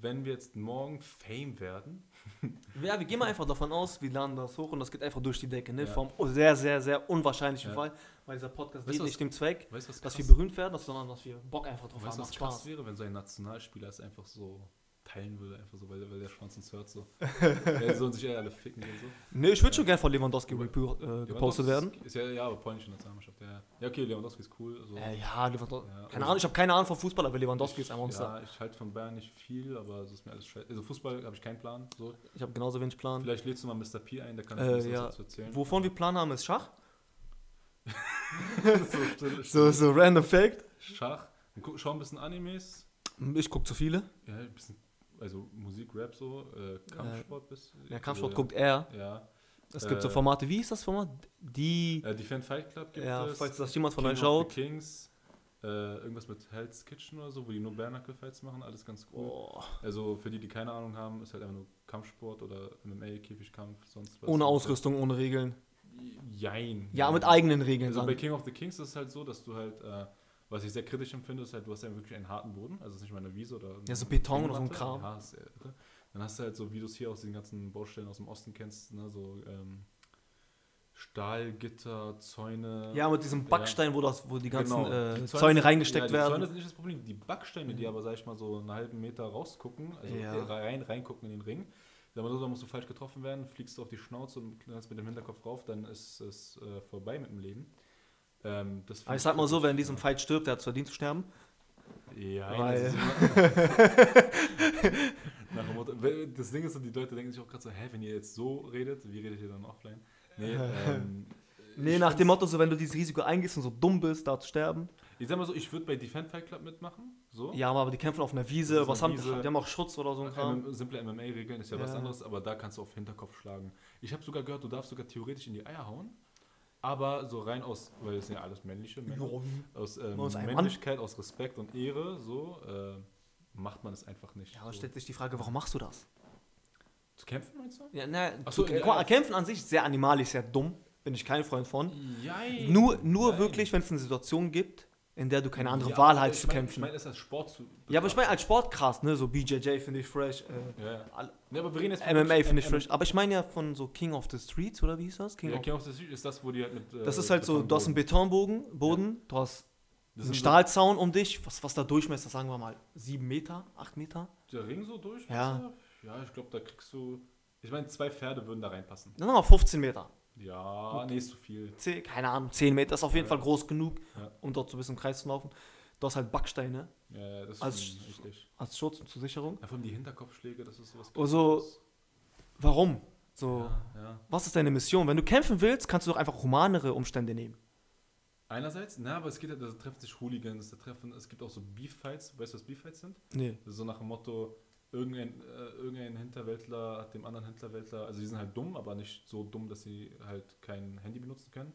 wenn wir jetzt morgen Fame werden? Ja, wir gehen mal einfach davon aus, wir laden das hoch und das geht einfach durch die Decke. Ne? Ja. Vom sehr, sehr, sehr unwahrscheinlichen Ja. Fall, weil dieser Podcast Weißt dient was- nicht dem Zweck, Weißt dass wir berühmt werden, sondern dass wir Bock einfach drauf Weißt haben. was Macht krass Spaß. wäre, wenn so ein Nationalspieler es einfach so teilen würde, einfach so, weil, weil der Schwanz uns hört so. ja, sollen sich ja alle ficken und so. Ne, ich würde schon gerne von Lewandowski äh, gepostet werden. Ist ja, ja, aber polnische Nationalmannschaft, ja. Ja, okay, Lewandowski ist cool. Also, Äh, ja, Lewandowski. Ja, keine also- Ahnung, ich habe keine Ahnung von Fußball, aber Lewandowski ist ein Monster. Ja, ich halte von Bayern nicht viel, aber es ist mir alles scheiße. Also Fußball habe ich keinen Plan. So. Ich habe genauso wenig Plan. Vielleicht lädst du mal Mr. P ein, der kann Äh, ja. was dazu erzählen. Wovon wir Plan haben, ist Schach. so, still, So, so random Fact. Schach. Wir schauen ein bisschen Animes. Ich gucke zu viele. Ja, ein bisschen, also Musik, Rap so, äh, Kampfsport bis. Ja, Kampfsport also, guckt er. Ja. Es gibt so Äh, Formate. Wie ist das Format? Die. Äh, Defend Fight Club gibt ja, es. falls das jemand von King euch of schaut. the Kings. Äh, irgendwas mit Hell's Kitchen oder so, wo die nur Bare-Knuckle-Fights machen, alles ganz cool. Oh. Also für die, die keine Ahnung haben, ist halt einfach nur Kampfsport oder MMA, Käfigkampf, sonst was. Ohne Ausrüstung, ohne Regeln. Jein. Ja, mit eigenen Regeln. Also bei King of the Kings ist es halt so, dass du halt, äh, was ich sehr kritisch empfinde, ist halt, du hast ja wirklich einen harten Boden, also es ist nicht mal eine Wiese oder Ja, so Beton oder so ein. Kram. Ja, ist. Dann hast du halt so, wie du es hier aus den ganzen Baustellen aus dem Osten kennst, ne, so ähm, Stahlgitter, Zäune. Ja, mit diesem Backstein, wo, das, wo die ganzen Genau. äh, Die Zäune, sind- reingesteckt ja, werden. Die Zäune sind nicht das Problem. Die Backsteine, die aber, sag ich mal, so einen halben Meter rausgucken, also Ja. rein, reingucken in den Ring. Sag mal so, da musst du falsch getroffen werden, fliegst du auf die Schnauze und knallst mit dem Hinterkopf rauf, dann ist es äh, vorbei mit dem Leben. Ähm, das Aber ich sag mal so, wer in diesem Fight stirbt, der hat es verdient zu sterben. Ja, Weil- das, das Ding ist, so, die Leute denken sich auch gerade so, hä, wenn ihr jetzt so redet, wie redet ihr dann offline? Nee, ähm, Nee, nach dem Motto, so wenn du dieses Risiko eingehst und so dumm bist, da zu sterben. Ich sag mal so, ich würde bei Defend Fight Club mitmachen, so. Ja, aber die kämpfen auf einer Wiese. Was eine haben Wiese. die? haben auch Schutz oder so ein Kram. Simple MMA-Regeln ist ja, was Ja. anderes, aber da kannst du auf Hinterkopf schlagen. Ich habe sogar gehört, du darfst sogar theoretisch in die Eier hauen, aber so rein aus, weil das sind ja alles männliche Männer, aus ähm, Mann. Männlichkeit, aus Respekt und Ehre, so äh, macht man es einfach nicht. Ja, aber so. stellt sich die Frage, warum machst du das? Zu kämpfen meinst du? Ja, na, so, zu- ja. Kämpfen an sich ist sehr animalisch, sehr dumm. Bin ich kein Freund von. Jein. Nur, nur Jein. wirklich, wenn es eine Situation gibt, in der du keine andere Ja, Wahl hast zu mein- kämpfen. Ich meine, es als Sport zu. ja, aber ich meine als Sport krass, ne? So BJJ finde ich fresh. Äh, Ja, ja. aber wir reden jetzt von MMA finde ich fresh. Aber ich meine ja von so King of the Streets oder wie hieß das? King Ja, of King of the Street ist das, wo die halt mit. äh, das ist halt so, du hast einen Betonboden- Boden, du hast Das Ein Stahlzaun um dich, was, was da Durchmesser, sagen wir mal, sieben Meter, acht Meter? Der Ring so durch? Ja. Ja, ich glaube, da kriegst du. Ich meine, zwei Pferde würden da reinpassen. Dann sagen wir 15 Meter. Ja, nee, ist zu viel. Zehn, keine Ahnung, 10 Meter ist auf jeden Ja. Fall groß genug, Ja. um dort so ein bisschen im Kreis zu laufen. Du hast halt Backsteine Ja, das ist Als- richtig. als Schutz und zur Sicherung. Ja, vor allem die Hinterkopfschläge, das ist sowas. Also. Warum? So, Ja, was ist deine Mission? Wenn du kämpfen willst, kannst du doch einfach humanere Umstände nehmen. Einerseits, na, aber es geht ja, da treffen sich Hooligans, da treffen, es gibt auch so Beef-Fights. Weißt du, was Beef-Fights sind? Nee. So nach dem Motto, irgendein, äh, irgendein Hinterwäldler hat dem anderen Hinterwäldler, also die sind halt dumm, aber nicht so dumm, dass sie halt kein Handy benutzen können.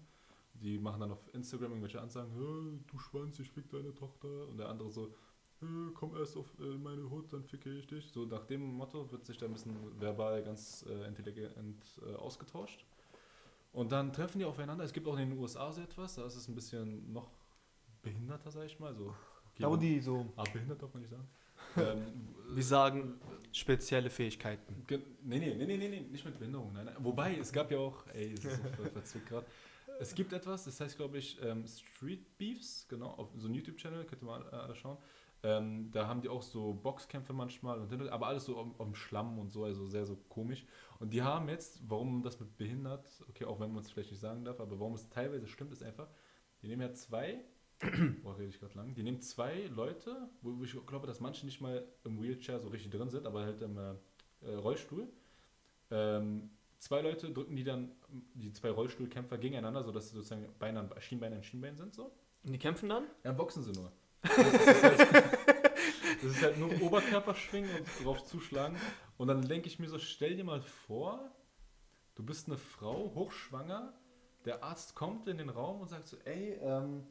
Die machen dann auf Instagram irgendwelche Ansagen, "Hey, du Schwanz, ich fick deine Tochter. Und der andere so, "Hey, komm erst auf äh, meine Hut, dann ficke ich dich. So nach dem Motto wird sich da ein bisschen verbal ganz äh, intelligent äh, ausgetauscht. Und dann treffen die aufeinander. Es gibt auch in den USA so etwas, da ist es ein bisschen noch behinderter, sag ich mal. So, okay, Da wo die so, Ah, behindert darf man nicht sagen. Ähm, wir sagen, spezielle Fähigkeiten. Ge- Nee, nee, nee, nee, nee, nicht mit Behinderung, nein, nein. Wobei, es gab ja auch, ey, es ist so ver- verzwickt gerade. Es gibt etwas, das heißt, glaube ich, ähm, Street Beefs, genau, auf so einem YouTube-Channel, könnt ihr mal äh, schauen. Ähm, da haben die auch so Boxkämpfe manchmal, und, aber alles so auf, auf dem Schlamm und so, also sehr so komisch. Und die haben jetzt, warum das mit behindert, okay, auch wenn man es vielleicht nicht sagen darf, aber warum es teilweise stimmt, ist einfach, die nehmen ja zwei, boah, rede ich gerade lang, die nehmen zwei Leute, wo ich glaube, dass manche nicht mal im Wheelchair so richtig drin sind, aber halt im äh, äh, Rollstuhl. Ähm, zwei Leute drücken die dann, die zwei Rollstuhlkämpfer gegeneinander, sodass sie sozusagen Beine an Schienbein an Schienbein sind, so. Und die kämpfen dann? Ja, boxen sie nur. Das ist halt, das ist halt nur Oberkörperschwingen und drauf zuschlagen. Und dann denke ich mir so, stell dir mal vor, du bist eine Frau, hochschwanger, der Arzt kommt in den Raum und sagt so, ey, ähm,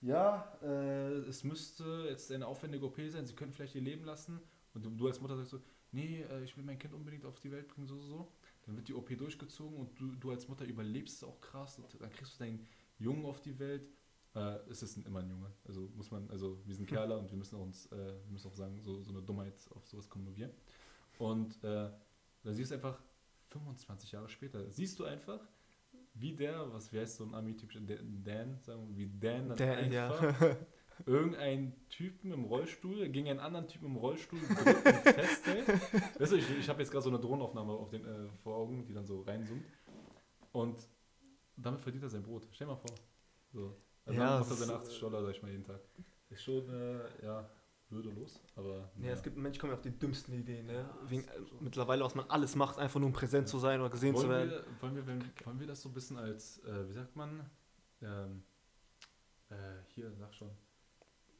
ja, äh, es müsste jetzt eine aufwendige OP sein, sie können vielleicht ihr Leben lassen. Und du, du als Mutter sagst so, nee, äh, ich will mein Kind unbedingt auf die Welt bringen, so, so, so. Dann wird die OP durchgezogen und du, du als Mutter überlebst es auch krass. Und dann kriegst du deinen Jungen auf die Welt. Äh, es ist immer ein Junge. Also muss man, also wir sind Kerle und wir müssen auch uns, äh, wir müssen auch sagen, so, so eine Dummheit, auf sowas kommen nur wir. Und äh, dann siehst du einfach 25 Jahre später, siehst du einfach, wie der, was wie heißt so ein Ami-typischer Dan, sagen wir, wie Dan dann ja. einfach irgendein Typen im Rollstuhl gegen einen anderen Typen im Rollstuhl festhält. Weißt du, ich, ich habe jetzt gerade so eine Drohnenaufnahme auf den, äh, vor Augen, die dann so reinzoomt. Und damit verdient er sein Brot. Stell dir mal vor. So. Also Ja, ja, macht er seine ist- 80 Dollar, sag ich mal, jeden Tag. Ist schon, äh, ja, würdelos, aber. Ja, es gibt Menschen, kommen ja auf die dümmsten Ideen. Ne? Ja, Wegen, äh, mittlerweile, was man alles macht, einfach nur um präsent Ja. zu sein oder gesehen zu wollen werden. wir, wollen, wir, wenn, wollen wir das so ein bisschen als, äh, wie sagt man, ähm, äh, hier, sag schon.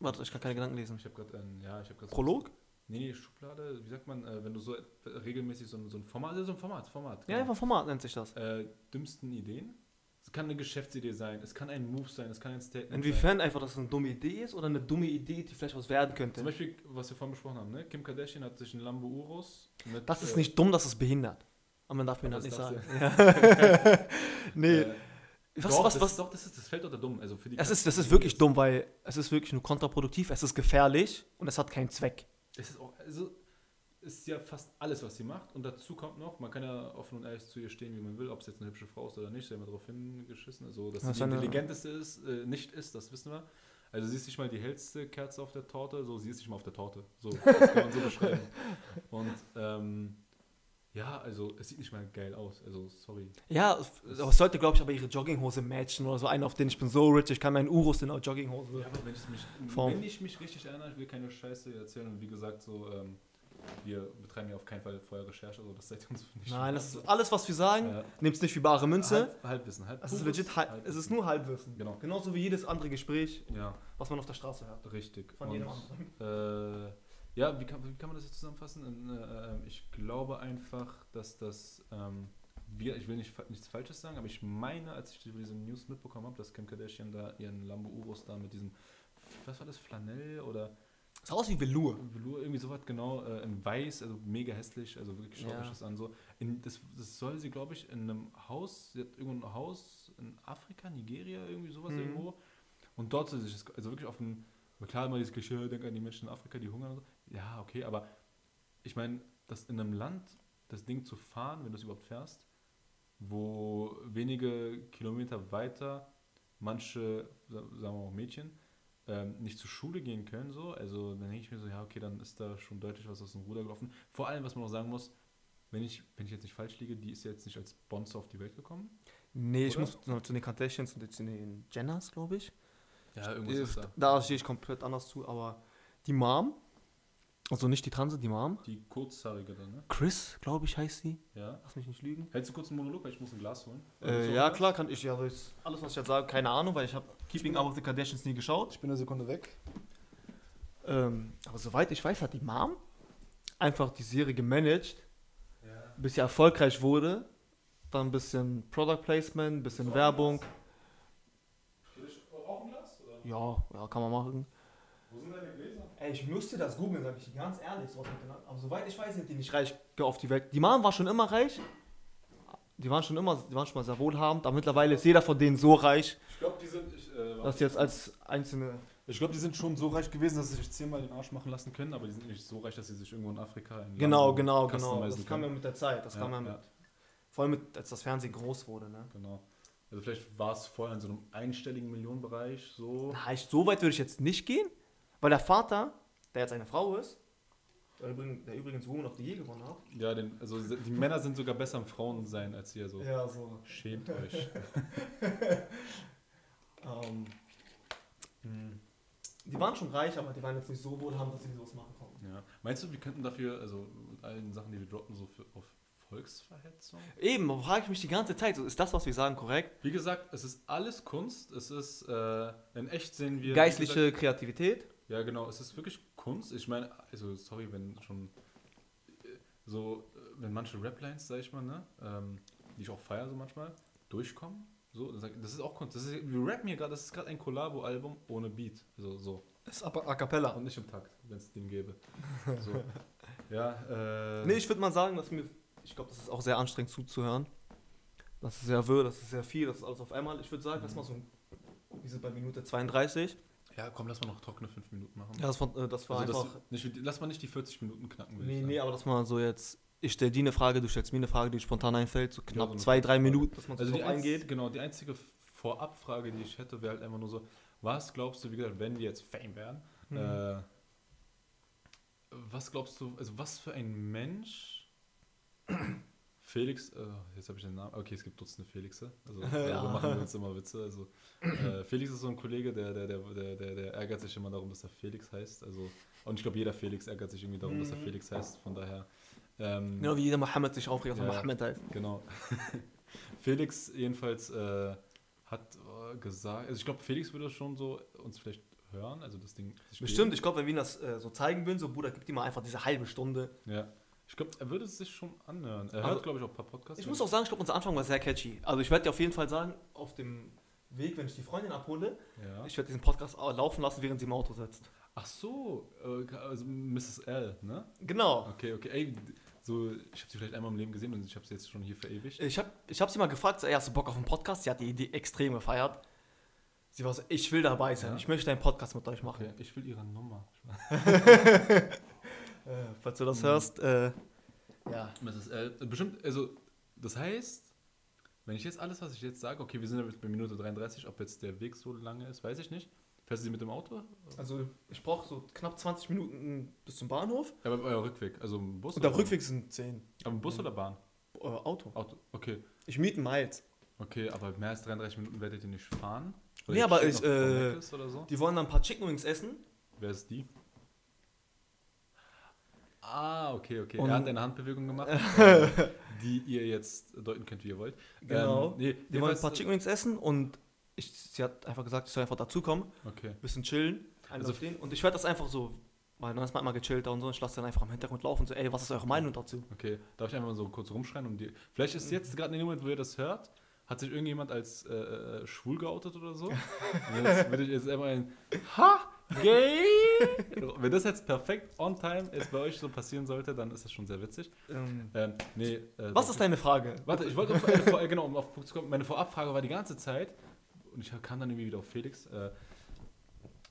Warte, ich kann keine Gedanken lesen. Ich habe gerade ein, ja, ich habe gerade. Prolog? Nee, nee, Schublade, wie sagt man, äh, wenn du so regelmäßig so ein, so ein Format, also so ein Format, Format. Ja, einfach Format nennt sich das. Äh, dümmsten Ideen. Es kann eine Geschäftsidee sein, es kann ein Move sein, es kann ein Statement sein. Inwiefern einfach, dass es eine dumme Idee ist oder eine dumme Idee, die vielleicht was werden könnte. Zum Beispiel, was wir vorhin besprochen haben, ne? Kim Kardashian hat sich einen Lambo Urus mit. Das ist äh, nicht dumm, das ist behindert. Aber man darf mir das nicht sagen. Ja. nee, äh, was, doch, was, das, was? Doch, das, ist, das fällt unter dumm. Also für die Es ist, das ist wirklich dumm, weil es ist wirklich nur kontraproduktiv, es ist gefährlich und es hat keinen Zweck. Es ist auch, also ist ja fast alles, was sie macht. Und dazu kommt noch, man kann ja offen und ehrlich zu ihr stehen, wie man will, ob es jetzt eine hübsche Frau ist oder nicht, sie haben darauf hingeschissen. Also, dass Das sie die intelligenteste ist, äh, nicht ist, das wissen wir. Also sie ist nicht mal die hellste Kerze auf der Torte, so sie ist nicht mal auf der Torte. So, das kann man so beschreiben. Und ähm, ja, also es sieht nicht mal geil aus. Also sorry. Ja, es es sollte, glaube ich, aber ihre Jogginghose matchen oder so einen, auf den ich bin so rich, ich kann meinen Urus in einer Jogginghose. Ja, aber wenn ich mich, Form. wenn ich mich richtig erinnere, ich will keine Scheiße erzählen und wie gesagt, so, ähm, wir betreiben ja auf keinen Fall vorher Recherche, also das seid ihr uns nicht. Nein, das ist alles, was wir sagen, ja. es nicht wie bare Münze. Halb, Halbwissen, halb Es ist legit, halb, es ist nur Halbwissen. Genau. Genauso wie jedes andere Gespräch, Ja, was man auf der Straße hört. richtig. Von Und, jedem anderen. Äh, ja, wie kann, wie kann man das jetzt zusammenfassen? Äh, ähm, ich glaube einfach, dass das, ähm, wir, ich will nicht, nichts Falsches sagen, aber ich meine, als ich diese News mitbekommen habe, dass Kim Kardashian da ihren Lambo Urus da mit diesem, was war das, Flanell oder Sah aus wie Velour. Velour, irgendwie sowas, genau, äh, in weiß, also mega hässlich, also wirklich schaut Ja. euch das an. So. In, das, das soll sie, glaube ich, in einem Haus, sie hat irgendwo ein Haus in Afrika, Nigeria, irgendwie sowas Mhm. irgendwo. Und dort soll sie sich, das- also wirklich auf dem, klar immer dieses Klischee, denk an die Menschen in Afrika, die hungern und so. Ja, okay, aber ich meine, das in einem Land, das Ding zu fahren, wenn du es überhaupt fährst, wo wenige Kilometer weiter manche, sa- sagen wir mal auch Mädchen, ähm, nicht zur Schule gehen können, so. Also dann denke ich mir so, ja, okay, dann ist da schon deutlich was aus dem Ruder gelaufen. Vor allem, was man auch sagen muss, wenn ich, wenn ich jetzt nicht falsch liege, die ist ja jetzt nicht als Bonze auf die Welt gekommen. Nee, ich Oder? muss noch zu den Kardashians und zu den Jenners, glaube ich. Ja, Ist, da stehe ich komplett anders zu, aber die Mom, also nicht die Transe, die Mom, Die kurzhaarige dann, ne? Chris, glaube ich, heißt sie. Ja. Lass mich nicht lügen. Hältst du kurz einen Monolog, weil ich muss ein Glas holen? Äh, ja, klar, kann ich. Ja, alles, was ich jetzt sage, keine Ahnung, weil ich habe Keeping Up with the Kardashians nie geschaut. Ich bin eine Sekunde weg. Ähm, aber soweit ich weiß, hat die Mom einfach die Serie gemanagt, Ja. bis sie erfolgreich wurde. Dann ein bisschen Product Placement, ein bisschen Werbung. Auch ein Glas? Oder? Ja, ja, kann man machen. Wo sind deine Gläser? Ey, ich müsste das googeln, sag ich dir ganz ehrlich. Aber soweit ich weiß, sind die nicht reich auf die Welt. Die Mom war schon immer reich. Die waren schon immer, die waren schon mal sehr wohlhabend, aber mittlerweile ist jeder von denen so reich, Ich sind. Ich, äh, dass sie jetzt als einzelne. ich glaube, die sind schon so reich gewesen, dass sie sich zehnmal den Arsch machen lassen können, aber die sind nicht so reich, dass sie sich irgendwo in Afrika in Genau, genau, genau. Das kam ja mit der Zeit. Das Ja, kam ja mit. ja. Vor allem mit, als das Fernsehen groß wurde, ne? Genau. Also vielleicht war es vorher in so einem einstelligen Millionenbereich so. Na, ich, so weit würde ich jetzt nicht gehen, weil der Vater, der jetzt eine Frau ist, der übrigens, der übrigens Woman of the Year gewonnen hat. Ja, den, also die Männer sind sogar besser am Frauen sein als ihr so. Ja, so. Schämt euch. Ähm, die waren schon reich, aber die waren jetzt nicht so wohlhabend, dass sie sowas machen konnten. Ja. Meinst du, wir könnten dafür, also mit allen Sachen, die wir droppen, so für, auf Volksverhetzung? Eben, frage ich mich die ganze Zeit, ist das, was wir sagen, korrekt? Wie gesagt, es ist alles Kunst. Es ist, äh, in echt sehen wir. Geistliche Kreativität. Gesagt, ja, genau, es ist wirklich Kunst. Ich meine, also sorry, wenn schon äh, so, äh, wenn manche Raplines, sag ich mal, ne, ähm, die ich auch feiere so manchmal, durchkommen. So, das ist auch. Das ist, wir rappen hier gerade, das ist gerade ein Collabo-Album ohne Beat. Also so. Ist aber a cappella. Und nicht im Takt, wenn es den gäbe. So. ja, äh. Nee, ich würde mal sagen, dass mir, ich glaube, das ist auch sehr anstrengend zuzuhören. Das ist sehr wirr, das ist sehr viel, das ist alles auf einmal. Ich würde sagen, lass mal so, wir sind bei Minute 32. Ja, komm, lass mal noch trockene 5 Minuten machen. Ja, das war, äh, das war also, einfach. das, nicht, lass mal nicht die 40 Minuten knacken. Nee, nee, aber dass man so jetzt, ich stelle dir eine Frage, du stellst mir eine Frage, die spontan einfällt, so Ja, knapp so eine zwei, drei Frage. Minuten, dass man so Also die eingeht. genau, die einzige Vorabfrage, die ich hätte, wäre halt einfach nur so, was glaubst du, wie gesagt, wenn wir jetzt Fame wären, Mhm. äh, was glaubst du, also was für ein Mensch Felix, äh, jetzt habe ich den Namen, okay, es gibt Dutzende Felixe, also darüber Ja. machen wir uns immer Witze, also äh, Felix ist so ein Kollege, der, der, der, der, der, der ärgert sich immer darum, dass er Felix heißt, also und ich glaube, jeder Felix ärgert sich irgendwie darum, dass er Mhm. Felix heißt, von daher ähm, Ja, wie jeder Mohammed sich aufregt, dass Ja. Mohammed heißt. Genau. Felix jedenfalls äh, hat äh, gesagt, also ich glaube, Felix würde schon so uns vielleicht hören, also das Ding. das. Bestimmt, ich glaube, wenn wir ihm das äh, so zeigen würden, so Bruder, gib dir mal einfach diese halbe Stunde. Ja. Ich glaube, er würde es sich schon anhören. Er Also, hört, glaube ich, auch ein paar Podcasts. Ich muss auch sagen, ich glaube, unser Anfang war sehr catchy. Also ich werde dir auf jeden Fall sagen, auf dem Weg, wenn ich die Freundin abhole, Ja. ich werde diesen Podcast au- laufen lassen, während sie im Auto sitzt. Ach so, äh, also Mrs. L, ne? Genau. Okay, okay. Ey, so, ich habe sie vielleicht einmal im Leben gesehen und ich habe sie jetzt schon hier verewigt. Ich habe ich hab sie mal gefragt, ey, hast du Bock auf einen Podcast? Sie hat die Idee extrem gefeiert. Sie war so, ich will dabei sein, Ja. ich möchte einen Podcast mit euch machen. Okay, ich will ihre Nummer. Äh, falls du das Mhm. hörst, äh, ja. Mrs. L. Bestimmt, also, das heißt, wenn ich jetzt alles, was ich jetzt sage, okay, wir sind jetzt bei Minute 33, ob jetzt der Weg so lange ist, weiß ich nicht. Fährst du sie mit dem Auto? Also ich brauche so knapp 20 Minuten bis zum Bahnhof. Ja, aber euer Rückweg, also im Bus Und der Rückweg sind 10. Aber im Bus oder Bahn? Äh, Auto. Auto, okay. Ich miete Miles. Okay, aber mehr als 33 Minuten werdet ihr nicht fahren? Oder Nee, aber ich, äh, so? Die wollen dann ein paar Chicken Wings essen. Wer ist die? Ah, okay, okay. Und- er hat eine Handbewegung gemacht, äh, die ihr jetzt deuten könnt, wie ihr wollt. Genau. Ähm, nee, Die wollen ein paar Chicken Wings essen und ich, sie hat einfach gesagt, ich soll einfach dazukommen, Okay. bisschen chillen. Also Also und ich werde das einfach so, weil dann ist man immer gechillter und so, und ich lasse dann einfach im Hintergrund laufen, so, ey, was ist eure Meinung dazu? Okay, darf ich einfach mal so kurz rumschreien? Und die, vielleicht ist jetzt gerade in dem Moment, wo ihr das hört, hat sich irgendjemand als äh, äh, schwul geoutet oder so. Jetzt würde ich jetzt einfach ein Ha! Gay! Wenn das jetzt perfekt on time ist bei euch so passieren sollte, dann ist das schon sehr witzig. Ähm, Ähm, nee, äh, was ist deine Frage? Warte, ich wollte auf, äh, vor- äh, genau, um auf Punkt zu kommen. Meine Vorabfrage war die ganze Zeit, und ich kam dann irgendwie wieder auf Felix. Äh,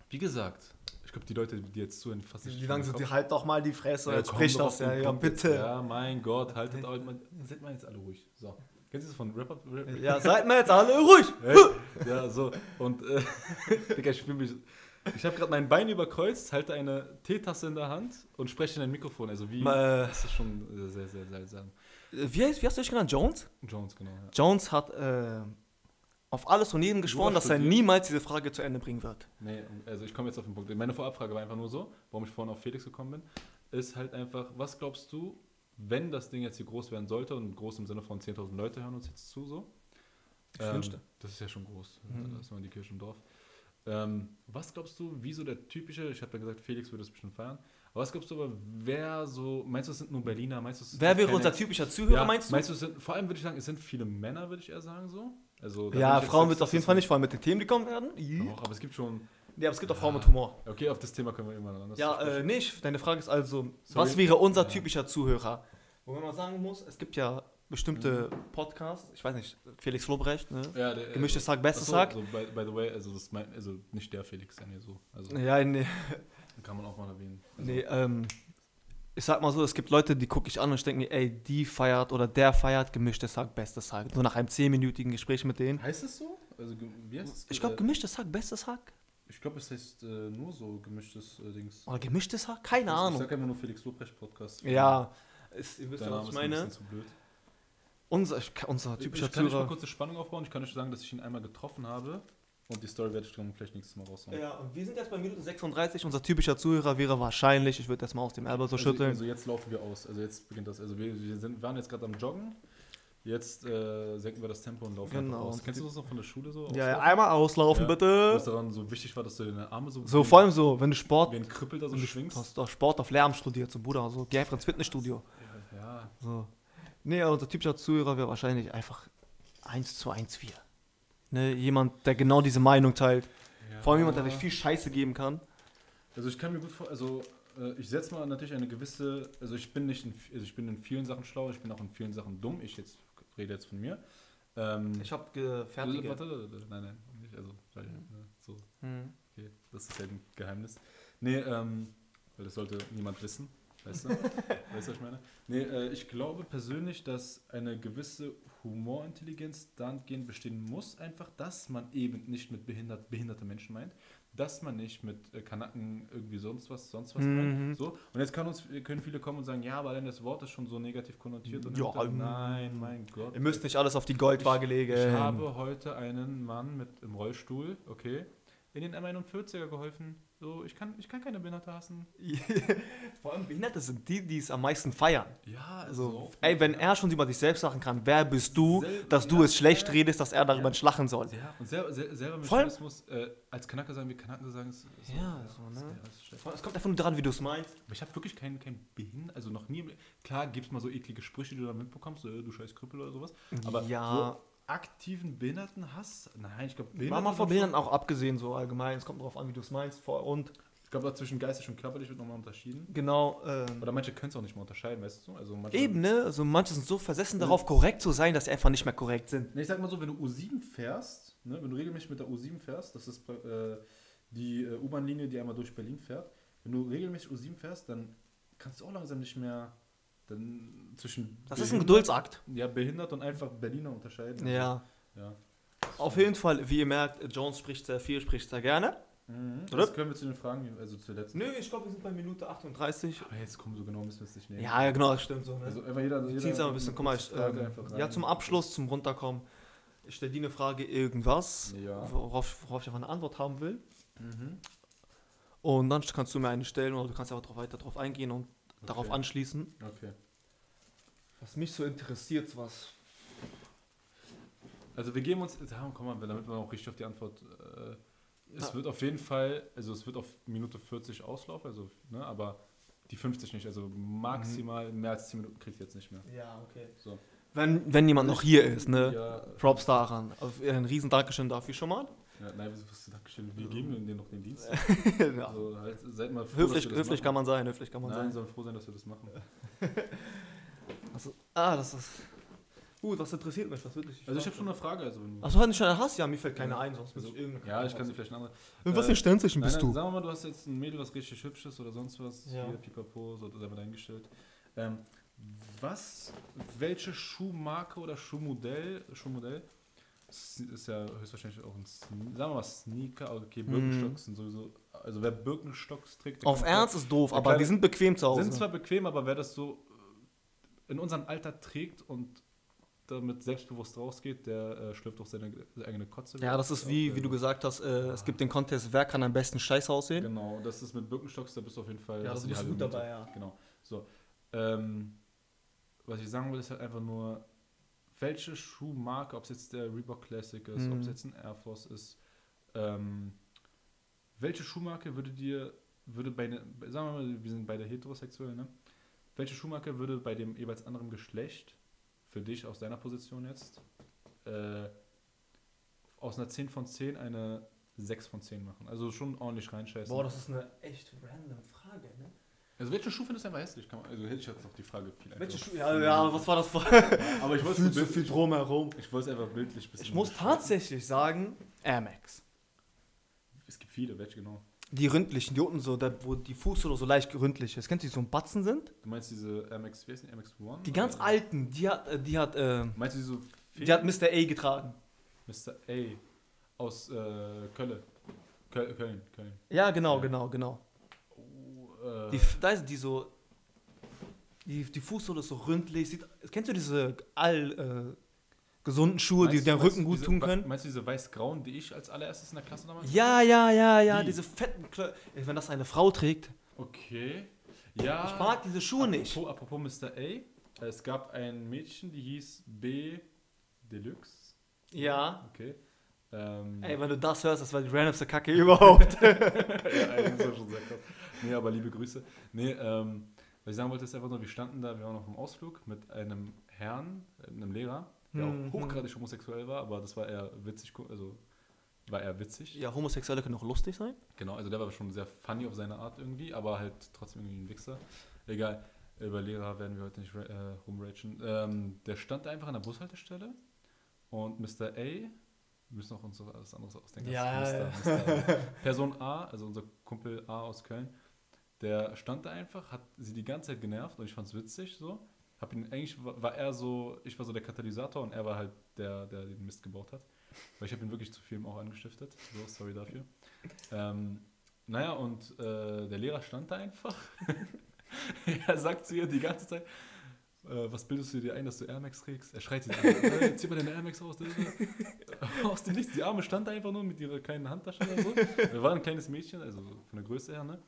wie gesagt, ich glaube, die Leute, die jetzt zuhören, fassen Die sagen so, die halt doch mal die Fresse, ja, jetzt sprich doch das, ja, ja, bitte. Ja, mein Gott, haltet euch mal. Seid mal jetzt alle ruhig. So. Kennst du das von Rapper? Rap Ja, seid mal jetzt alle ruhig! Hey, ja, so. Und, äh, Digga, ich fühle mich. Ich habe gerade mein Bein überkreuzt, halte eine Teetasse in der Hand und spreche in ein Mikrofon. Also wie, Äh, das ist schon sehr, sehr seltsam. wie, heißt, wie hast du dich genannt? Jones? Jones, genau. Ja. Jones hat äh, auf alles und jeden geschworen, dass er niemals diese Frage zu Ende bringen wird. Nee, also ich komme jetzt auf den Punkt. Meine Vorabfrage war einfach nur so, warum ich vorhin auf Felix gekommen bin, ist halt einfach, was glaubst du, wenn das Ding jetzt hier groß werden sollte und groß im Sinne von 10.000 Leute hören uns jetzt zu, so? Ich wünschte. Das ist ja schon groß. Mhm. Da ist mal die Kirche im Dorf. Ähm, was glaubst du, wie so der typische, ich habe ja gesagt, Felix würde es bestimmt feiern, aber was glaubst du aber, wer so, meinst du, es sind nur Berliner, meinst du, es Wer sind wäre keine- unser typischer Zuhörer, ja, meinst du? Meinst du, sind, vor allem würde ich sagen, es sind viele Männer, würde ich eher sagen so. Also, ja, Frauen wird es auf jeden Fall nicht, vor allem mit den Themen, die kommen werden. Doch, aber es gibt schon, Ja, aber es gibt auch Frauen mit Humor. okay, auf das Thema können wir irgendwann anders Ja, äh, nicht. Deine Frage ist also, Sorry. was wäre unser Ja. typischer Zuhörer? Wo man sagen muss, es gibt ja bestimmte Mhm. Podcasts, ich weiß nicht, Felix Lobrecht, ne? Ja, der, Gemischtes Hack, bestes Ach so, Hack. So, by, by the way, also das mein, also nicht der Felix, der nee, so. Also Ja, nee, kann man auch mal erwähnen. Also, nee ähm, ich sag mal so, es gibt Leute, die gucke ich an und ich denke mir, ey, die feiert oder der feiert gemischtes Hack, bestes Hack. So nach einem zehnminütigen Gespräch mit denen. Heißt es so? Also wie heißt es? Ich glaube, Äh, gemischtes Hack, bestes Hack. ich glaube, es heißt äh, nur so gemischtes äh, Dings. Oder gemischtes Hack? Keine Ich Ahnung. sag immer nur Felix Lobrecht Podcast. Ja, ist, ihr wisst ja, was ist ich ein meine. bisschen zu blöd. Unser, ich- unser typischer ich kann nicht mal Zuhörer. kurz eine Spannung aufbauen. Ich kann euch sagen, dass ich ihn einmal getroffen habe. Und die Story werde ich dann vielleicht nächstes Mal raushauen. Ja, und wir sind jetzt bei Minute 36. Unser typischer Zuhörer wäre wahrscheinlich, ich würde das mal aus dem Ärmel so also, schütteln. also jetzt laufen wir aus. Also jetzt beginnt das. Also wir, wir sind, waren jetzt gerade am Joggen. Jetzt äh, senken wir das Tempo und laufen Genau. aus. Kennst du das noch von der Schule so? ja, ja, Auslaufen? einmal auslaufen, Ja. bitte. Was daran so wichtig war, dass du deine Arme so, So, vor allem so, wenn du Sport, wie ein Krüppel da so wenn du schwingst. hast doch Sport auf Lärm studiert, so Bruder, so, geh einfach ins Fitnessstudio. Ja, ja. So. Nee, aber unser typischer Zuhörer wäre wahrscheinlich einfach 1 zu 1 4. Ne, jemand, der genau diese Meinung teilt. Vor allem jemand, der sich viel Scheiße geben kann. Also ich kann mir gut vor, also äh, ich setze mal natürlich eine gewisse, also ich bin nicht, in, also ich bin in vielen Sachen schlau, ich bin auch in vielen Sachen dumm. Ich jetzt rede jetzt von mir. Ähm, Ich habe fertige. Warte, nein, nein, nicht, also ne, so, Hm. okay, das ist ja ein Geheimnis. Nee, ähm, weil das sollte niemand wissen, weißt du? weißt du, was ich meine? Nee, äh, ich glaube persönlich, dass eine gewisse Humorintelligenz dahingehend bestehen muss, einfach, dass man eben nicht mit behindert, behinderte Menschen meint, dass man nicht mit äh, Kanaken irgendwie sonst was, sonst was Mhm. meint. So. Und jetzt kann uns, können viele kommen und sagen, ja, aber denn das Wort ist schon so negativ konnotiert. Und Ja, dann, ähm, nein, mein Gott. Ihr müsst nicht alles auf die Goldwaage legen. Ich habe heute einen Mann mit im Rollstuhl, okay, in den M41er geholfen. So, ich kann, ich kann keine Behinderte hassen. Vor allem Behinderte sind die, die es am meisten feiern. Ja, Also, ey, wenn er schon über dich selbst sagen kann, wer bist du, Sel- dass du ja, es schlecht ja. redest, dass er darüber Ja. nicht lachen soll. Ja, und selber, sel- selber allem- Mechanismus, äh, als Kanaker sagen wir, Kanaken sagen es. So, Ja, so, ist- ne? ist. Es kommt einfach nur daran, wie du es meinst. Aber ich habe wirklich keinen kein Behind, also noch nie. Klar, gibt es mal so eklige Sprüche, die du da mitbekommst, so, du scheiß Krüppel oder sowas. Aber Ja. so aktiven Behindertenhass? Nein, ich glaube, War mal von Behinderten auch abgesehen, so allgemein. Es kommt darauf an, wie du es meinst. Vor- Und Ich glaube, zwischen geistig und körperlich wird nochmal unterschieden. genau, ähm, Oder manche können es auch nicht mal unterscheiden, weißt du? Also manche, eben, ne? Also manche sind so versessen darauf, korrekt zu sein, dass sie einfach nicht mehr korrekt sind. Ne, ich sag mal so, wenn du U7 fährst, ne, wenn du regelmäßig mit der U7 fährst, das ist äh, die äh, U-Bahn-Linie, die einmal durch Berlin fährt, wenn du regelmäßig U7 fährst, dann kannst du auch langsam nicht mehr dann zwischen Das ist ein Geduldensakt. Ja, behindert und einfach Berliner unterscheiden. Ja. ja. Auf jeden Fall, wie ihr merkt, Jones spricht sehr viel, spricht sehr gerne. Mhm. Oder? Jetzt können wir zu den Fragen, also zur letzten. Nö, ich glaube, wir sind bei Minute 38. Aber jetzt kommen so genau, müssen wir es nicht nehmen. Ja, genau, das stimmt so. Ne? Also einfach jeder. Wir jeder ein bisschen, guck mal, ich, ähm, ja, zum Abschluss, zum Runterkommen. Ich stelle dir eine Frage, irgendwas, Ja. worauf, worauf ich einfach eine Antwort haben will. Mhm. Und dann kannst du mir eine stellen oder du kannst einfach drauf, weiter darauf eingehen und darauf Okay. anschließen. Okay. Was mich so interessiert, was. Also wir geben uns, ja, komm mal, damit wir auch richtig auf die Antwort. Äh, es Ja. wird auf jeden Fall, also es wird auf Minute 40 auslaufen, also, ne, aber die 50 nicht. Also maximal mehr als 10 Minuten kriegt ihr jetzt nicht mehr. Ja, okay. So. Wenn, wenn jemand noch hier ist, ne? Ja, Props daran. Auf- Ein riesen Dankeschön dafür schon mal. Ja, nein, was, Dankeschön, wir geben denen noch den Dienst. ja. Also halt, seid mal froh, Höflich, höflich machen. kann man sein, höflich kann man Nein, sein. sollen froh sein, dass wir das machen. Also, ah, das ist. Gut, was interessiert mich? Was wirklich? Also ich habe schon eine Frage. Also du, Achso, hatte ich schon eine Hass? Ja, mir fällt keine ein, sonst also, irgendeine. ja, ich kann dir vielleicht eine andere. Und was äh, für ein Sternzeichen Nein, bist nein, du? Sagen wir mal, du hast jetzt ein Mädel, was richtig hübsch ist oder sonst was. Ja. Hier, pipapo, so sei mal dahingestellt. Ähm, was, welche Schuhmarke oder Schuhmodell, Schuhmodell Ist ja höchstwahrscheinlich auch ein, sagen wir mal Sneaker, aber okay, Mhm. Birkenstocks sind sowieso, also wer Birkenstocks trägt, Auf Ernst ist doof, aber kleine- die sind bequem zu Hause. sind zwar bequem, aber wer das so äh, in unserem Alter trägt und damit selbstbewusst rausgeht, der äh, schlürft auch seine eigene Kotze. ja, das ist wie, wie du gesagt hast, äh, es gibt den Contest, wer kann am besten scheiße aussehen. Genau, das ist mit Birkenstocks, da bist du auf jeden Fall. Ja, hast da du die bist du halbe gut Miete. dabei, ja. Genau. So. Ähm, was ich sagen will, ist halt einfach nur, welche Schuhmarke, ob es jetzt der Reebok Classic ist, ob es Mhm. jetzt ein Air Force ist, ähm, welche Schuhmarke würde dir, würde bei, ne, sagen wir mal, wir sind beide heterosexuell, ne? Welche Schuhmarke würde bei dem jeweils anderen Geschlecht, für dich aus deiner Position jetzt, äh, aus einer 10 von 10 eine 6 von 10 machen? Also schon ordentlich reinscheißen. Boah, das ist eine echt random Frage, ne? Also welche Schuh findest du einfach hässlich? Kann man, also hätte ich jetzt noch die Frage viel Welche. Schuhe? Ja, ja, was war das für. Aber ich wollte zu viel drumherum. Ich wollte es einfach bildlich bisschen Ich muss tatsächlich sagen, Air Max. Es gibt viele, welche genau? Die ründlichen, die unten so, da, wo die Fußsohle so leicht ründlich ist. Kennst du, die so ein Batzen sind? Du meinst diese Air Max, wie heißt die, Air Max One? Die ganz Oder- alten, die hat, äh, die hat, äh, Meinst du diese die hat Mr. A getragen. Mr. A aus äh, Köln. Köln, Köln, Köln. Ja, genau, Ja. genau, genau. Äh, Die, da ist die so, die, die Fußsohle ist so ründlich. Sieht, kennst du diese all äh, gesunden Schuhe, die meinst du- den Rücken gut diese, tun können? Meinst du diese weiß-grauen, die ich als allererstes in der Klasse damals Ja, ja, ja, ja, Die. diese fetten Klö Wenn das eine Frau trägt. Okay. Ja. Ich mag diese Schuhe nicht. apropos, Apropos Mr. A. Es gab ein Mädchen, die hieß B. Deluxe. Ja. Okay. Ähm, Ey, wenn du das hörst, das war die randomste Kacke überhaupt. ja, das war schon sehr krass. Nee, aber liebe Grüße. Nee, ähm, was ich sagen wollte, ist einfach nur, wir standen da, wir waren auf einem Ausflug mit einem Herrn, einem Lehrer, der Mhm. auch hochgradig homosexuell war, aber das war eher witzig, also war eher witzig. ja, Homosexuelle können auch lustig sein. Genau, also der war schon sehr funny auf seine Art irgendwie, aber halt trotzdem irgendwie ein Wichser. Egal, über Lehrer werden wir heute nicht äh, rumragen. Ähm, der stand einfach an der Bushaltestelle und Mr. A, wir müssen auch uns was anderes ausdenken. Ja, als ja, Mr. Mr. Person A, also unser Kumpel A aus Köln, der stand da einfach, hat sie die ganze Zeit genervt und ich fand's witzig so. Hab ihn, eigentlich war, er so, ich war so der Katalysator und er war halt der, der den Mist gebaut hat. Weil ich habe ihn wirklich zu viel auch angestiftet. So, sorry dafür. Ähm, naja, und äh, der Lehrer stand da einfach. er sagt zu ihr die ganze Zeit, äh, was bildest du dir ein, dass du Air Max trägst? Er schreit sie an, äh, zieh mal deine Air Max aus. aus dem Nichts. Die Arme stand da einfach nur mit ihrer kleinen Handtasche oder so. Er war ein kleines Mädchen, also so von der Größe her, ne?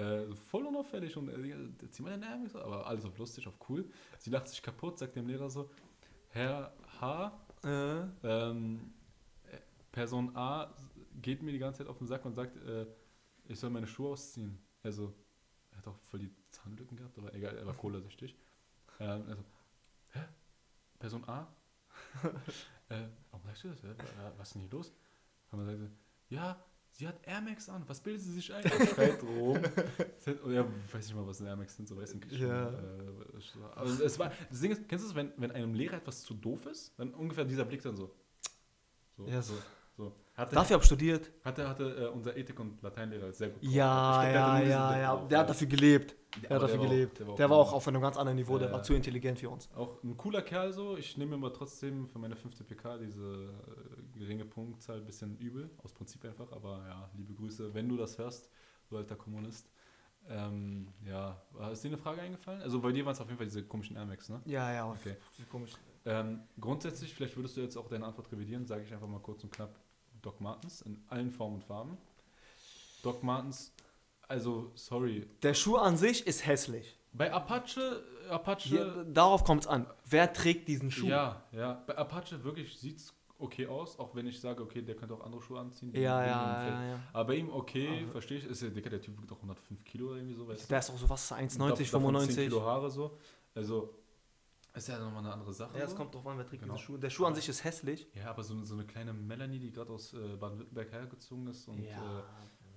Äh, voll unauffällig und äh, zieh mal Max aus. Aber alles auf lustig, auf cool. Sie lacht sich kaputt, sagt dem Lehrer so, Herr H., Äh, ähm, äh, Person A geht mir die ganze Zeit auf den Sack und sagt, äh, ich soll meine Schuhe ausziehen. Also, er hat auch voll die Zahnlücken gehabt, aber egal, er war cola-süchtig. Ähm, also, hä? Person A? äh, warum sagst du das? Wa- Was ist denn hier los? Und man sagte, ja, sie hat Air Max an, was bildet sie sich ein? Schreit rum. Und er weiß nicht mal, was ein Air Max sind, so weiß ich Ja. Äh, also es war, das Ding ist, kennst du es, wenn, wenn einem Lehrer etwas zu doof ist, dann ungefähr dieser Blick dann so. So, Ja, so, so. Hatte, dafür hab ich studiert. hatte, hatte äh, unser Ethik- und Lateinlehrer sehr gut. Ja, glaub, ja, ja, ja. Der hat dafür gelebt. Der hat dafür war auch- gelebt. der war auch Der war auch auf einem ganz anderen Niveau. Der war zu intelligent für uns. Auch ein cooler Kerl so. Ich nehme aber trotzdem für meine fünfte PK diese äh, geringe Punktzahl ein bisschen übel. Aus Prinzip einfach. Aber ja, liebe Grüße, wenn du das hörst, du alter Kommunist. Ähm, ja, ist dir eine Frage eingefallen? Also bei dir waren es auf jeden Fall diese komischen Air Max, ne? Ja, ja. Okay. Komisch. Ähm, grundsätzlich, vielleicht würdest du jetzt auch deine Antwort revidieren, sage ich einfach mal kurz und knapp Doc Martens in allen Formen und Farben. Doc Martens, also sorry, Der Schuh an sich ist hässlich. bei Apache, Apache, Hier, darauf kommt es an. Wer trägt diesen Schuh? ja, ja, bei Apache wirklich sieht's okay aus, auch wenn ich sage, okay, der könnte auch andere Schuhe anziehen. ja, ja, ja, ja. Aber bei ihm okay, Aber- verstehe ich, ist ja dicker, der Typ wiegt auch 105 Kilo oder irgendwie so, weißt du? Der ist auch so was, 1,90, Davon 10 95. Kilo Haare so, also ist ja nochmal eine andere Sache. Ja, es kommt drauf an, wer trägt Genau. diesen Schuh. Der Schuh an sich ist hässlich. Ja, aber so, so eine kleine Melanie, die gerade aus äh, Baden-Württemberg hergezogen ist und ja. äh,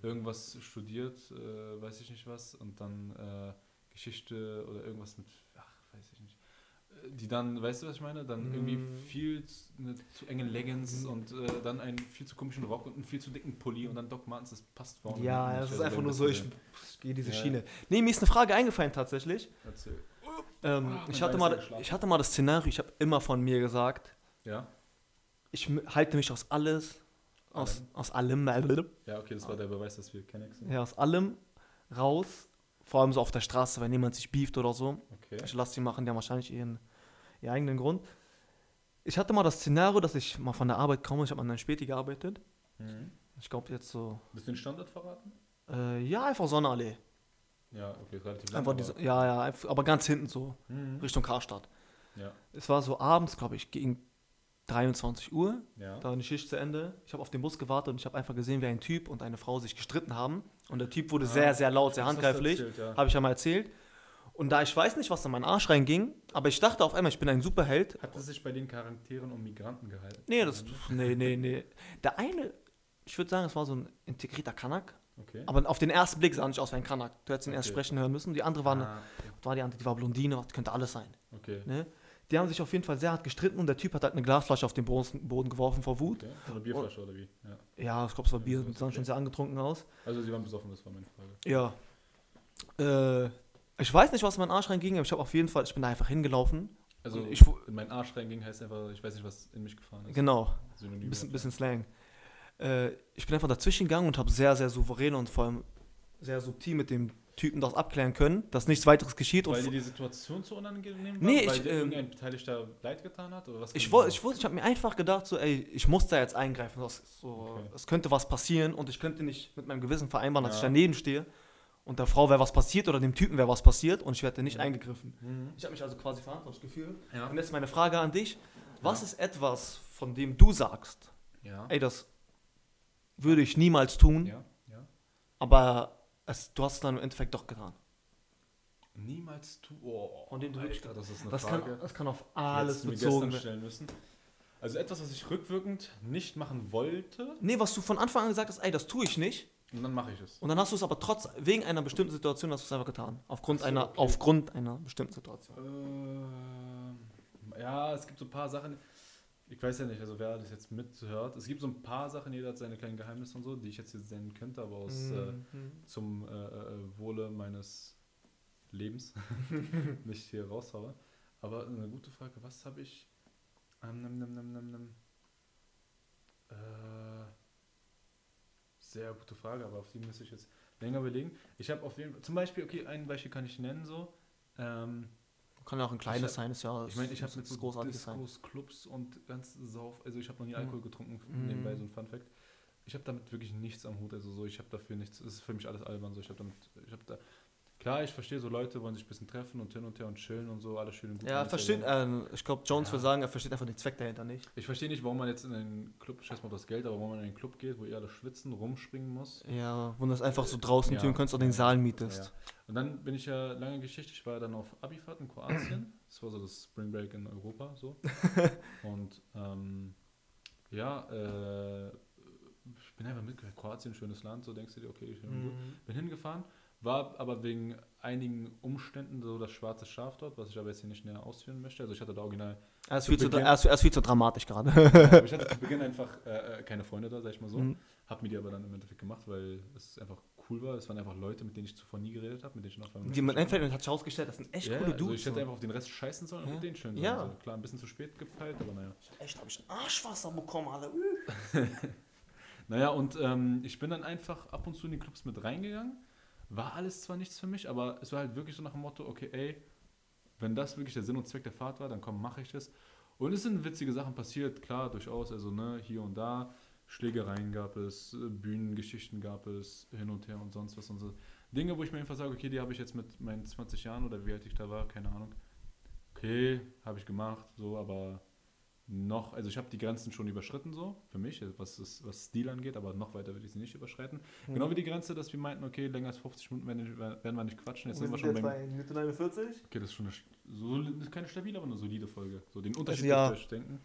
irgendwas studiert, äh, weiß ich nicht was, und dann äh, Geschichte oder irgendwas mit, ach, weiß ich nicht. Äh, Die dann, weißt du, was ich meine? Dann irgendwie Mm. viel zu, eine zu enge Leggings und äh, dann einen viel zu komischen Rock und einen viel zu dicken Pulli und dann Doc Martens, das passt vorne. ja, das ist Also einfach nur so, ich, gehe diese Ja. Schiene. Nee, mir ist eine Frage eingefallen tatsächlich. Erzähl. Ähm, ich, hatte mal, ich hatte mal das Szenario, ich habe immer von mir gesagt, Ja? ich halte mich aus alles, aus, Allem. aus allem, Ja, okay, das war der Beweis, dass wir Kennex sind. ja, aus allem raus. Vor allem so auf der Straße, wenn jemand sich beeft oder so. Okay. Ich lasse die machen, die haben wahrscheinlich ihren, ihren eigenen Grund. Ich hatte mal das Szenario, dass ich mal von der Arbeit komme. Ich habe an einer Späti gearbeitet. Mhm. Ich glaube jetzt so, Willst du den Standort verraten? äh, ja, einfach Sonnenallee. Ja, okay, relativ lang, Einfach aber- diese, ja, ja, aber ganz hinten so, Mhm. Richtung Karstadt. Ja, Es war so abends, glaube ich, gegen 23 Uhr. ja. Da war die Schicht zu Ende. Ich habe auf den Bus gewartet und ich habe einfach gesehen, wie ein Typ und eine Frau sich gestritten haben. Und der Typ wurde Ah, sehr, sehr laut, sehr Das handgreiflich. ja. Habe ich ja mal erzählt. Und da ich weiß nicht, was in meinen Arsch reinging, aber ich dachte auf einmal, ich bin ein Superheld. Hat es sich bei den Charakteren um Migranten gehalten? Nee, das, nee, nee, nee. Der eine, ich würde sagen, es war so ein integrierter Kanak. Okay. Aber auf den ersten Blick sah nicht aus wie ein Kanak. Du hättest ihn erst Okay. sprechen hören müssen. Die andere war, eine, Ah, war die andere, die war Blondine, was könnte alles sein. okay. Ne? Die haben sich auf jeden Fall sehr hart gestritten und der Typ hat halt eine Glasflasche auf den Boden geworfen vor Wut. okay. Eine Bierflasche oder wie? Ja. Ja, ich glaube, es war Bier, die sahen schon sehr angetrunken aus. Also sie waren besoffen, das war meine Frage. Ja. Äh, ich weiß nicht, was in meinen Arsch reinging, aber ich habe auf jeden Fall, ich bin da einfach hingelaufen. Also Und ich, in meinen Arsch reinging heißt einfach, ich weiß nicht, was in mich gefahren ist. genau, Synonym ein bisschen, bisschen Slang. Äh, ich bin einfach dazwischen gegangen und habe sehr, sehr souverän und vor allem sehr subtil mit dem Typen das abklären können, dass nichts weiteres geschieht. Und Weil dir die Situation zu unangenehm war? Nee, Weil ich, dir ähm, irgendein Beteiligter leid getan hat? Oder was ich wollte, ich, wollte, ich habe mir einfach gedacht, so, ey, ich muss da jetzt eingreifen. Das so, Okay. Es könnte was passieren und ich könnte nicht mit meinem Gewissen vereinbaren, dass Ja. ich daneben stehe und der Frau wäre was passiert oder dem Typen wäre was passiert und ich werde nicht Mhm. eingegriffen. Mhm. Ich habe mich also quasi verantwortlich gefühlt. Ja. Und jetzt meine Frage an dich. Was Ja. ist etwas, von dem du sagst, Ja. ey, das würde ich niemals tun, ja. Ja. aber es, du hast es dann im Endeffekt doch getan. Niemals tu. Oh, Von dem du wirklich- das ist eine Das Frage. kann, das kann auf alles mir bezogen werden. stellen müssen. Also etwas, was ich rückwirkend nicht machen wollte, Nee, was du von Anfang an gesagt hast, ey, das tue ich nicht. und dann mache ich es. Und dann hast du es aber trotz, wegen einer bestimmten Situation hast du es einfach getan. Aufgrund, so, einer, okay. aufgrund einer bestimmten Situation. Ähm, ja, es gibt so ein paar Sachen. Ich weiß ja nicht, also wer das jetzt mithört. Es gibt so ein paar Sachen, jeder hat seine kleinen Geheimnisse und so, die ich jetzt hier nennen könnte, aber aus äh, Mhm. zum äh, äh, Wohle meines Lebens nicht hier raushaue. Aber eine gute Frage, was habe ich? Ähm, nimm, nimm, nimm, nimm, nimm. Äh, sehr gute Frage, aber auf die müsste ich jetzt länger überlegen. Ich habe auf jeden Fall, zum Beispiel, okay, ein Beispiel kann ich nennen so. Ähm, Kann ja auch ein kleines Ich sein, ist ja. ich meine, ich habe mit so. Discos, Clubs und ganz Sauf, also ich habe noch nie Mhm. Alkohol getrunken, Mhm. nebenbei so ein Fun Fact. Ich habe damit wirklich nichts am Hut, also so, ich habe dafür nichts, es ist für mich alles albern, so, ich habe damit, ich habe da, klar, ich verstehe so Leute wollen sich ein bisschen treffen und hin und her und chillen und so, alles schön und gut. Ja, versteht, ähm, ich glaube, Jones Ja. würde sagen, er versteht einfach den Zweck dahinter nicht. Ich verstehe nicht, warum man jetzt in einen Club, scheiß mal auf das Geld, aber warum man in einen Club geht, wo ihr alle schwitzen, rumspringen muss. Ja, wo du das einfach so draußen Ja. tun kannst oder den Saal mietest. Ja. Und dann bin ich ja lange Geschichte, ich war dann auf Abifahrt in Kroatien. Das war so das Spring Break in Europa so. Und ähm, ja, äh, ich bin einfach mitgegangen. Kroatien, schönes Land, so denkst du dir, okay, ich bin gut. Mhm. Bin hingefahren, war aber wegen einigen Umständen so das schwarze Schaf dort, was ich aber jetzt hier nicht näher ausführen möchte. Also ich hatte da original, Er ist, Zu viel zu, er, ist, er ist viel zu dramatisch gerade. aber ich hatte zu Beginn einfach äh, äh, keine Freunde da, sag ich mal so. Mhm. Hab mir die aber dann im Endeffekt gemacht, weil es einfach cool war. Es waren einfach Leute, mit denen ich zuvor nie geredet habe, mit denen ich noch Die man Endeffekt hat sich herausgestellt, das sind echt ja, coole also Dudes. ich hätte so. einfach auf den Rest scheißen sollen und Ja. mit denen schön Ja. sein. So. Klar, ein bisschen zu spät gepeilt, aber naja. echt, habe ich ein Arschwasser bekommen, Alter. Naja, und ähm, ich bin dann einfach ab und zu in die Clubs mit reingegangen. War alles zwar nichts für mich, aber es war halt wirklich so nach dem Motto, okay, ey, wenn das wirklich der Sinn und Zweck der Fahrt war, dann komm, mache ich das. Und es sind witzige Sachen passiert, klar, durchaus, also ne, hier und da. Schlägereien gab es, äh, Bühnengeschichten gab es, hin und her und sonst was und so. Dinge, wo ich mir einfach sage, okay, die habe ich jetzt mit meinen 20 Jahren oder wie alt ich da war, keine Ahnung. Okay, habe ich gemacht, so, aber noch, also ich habe die Grenzen schon überschritten, so, für mich, was, das, was Stil angeht, aber noch weiter würde ich sie nicht überschreiten. Mhm. Genau wie die Grenze, dass wir meinten, okay, länger als 50 Minuten werden, werden wir nicht quatschen. Jetzt Wir sind wir schon jetzt beim. bei Minute 49. Okay, das ist schon eine, das ist keine stabile, aber eine solide Folge. So den Unterschied ja. ihr euch denken.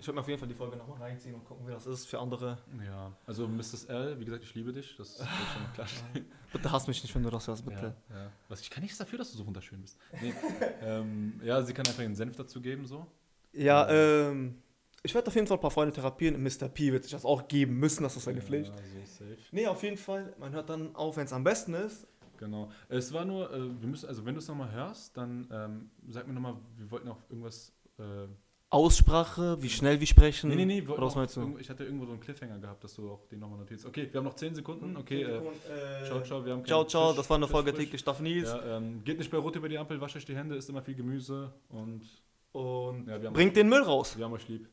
Ich werde mir auf jeden Fall die Folge nochmal reinziehen und gucken, wie das ist für andere. Ja, also Mrs. L, wie gesagt, ich liebe dich. Das ich schon klarstellen. Bitte hass mich nicht, wenn du das hörst, bitte. Ja, ja. Was, ich kann nichts dafür, dass du so wunderschön bist. Nee, ähm, ja, sie kann einfach einen Senf dazu geben, so. Ja, ähm, ich werde auf jeden Fall ein paar Freunde therapieren. Mr. P wird sich das auch geben müssen, das ist seine ja, Pflicht. Safe. Nee, auf jeden Fall. Man hört dann auf, wenn es am besten ist. Genau. Es war nur, äh, wir müssen, also wenn du es nochmal hörst, dann ähm, sag mir nochmal, wir wollten auch irgendwas. Äh Aussprache, wie schnell wir sprechen. Nee, nee, nee, Oder was meinst du? ich hatte irgendwo so einen Cliffhanger gehabt, dass du auch den nochmal notierst. Okay, wir haben noch 10 Sekunden. Hm, okay, äh, äh, ciao, ciao, wir haben Ciao, ciao, Tisch, das war eine Folge täglich Staffel Nils. Ja, ähm, geht nicht bei Rot über die Ampel, wasche euch die Hände, isst immer viel Gemüse und. Und ja, bringt den Müll raus. Wir haben euch lieb.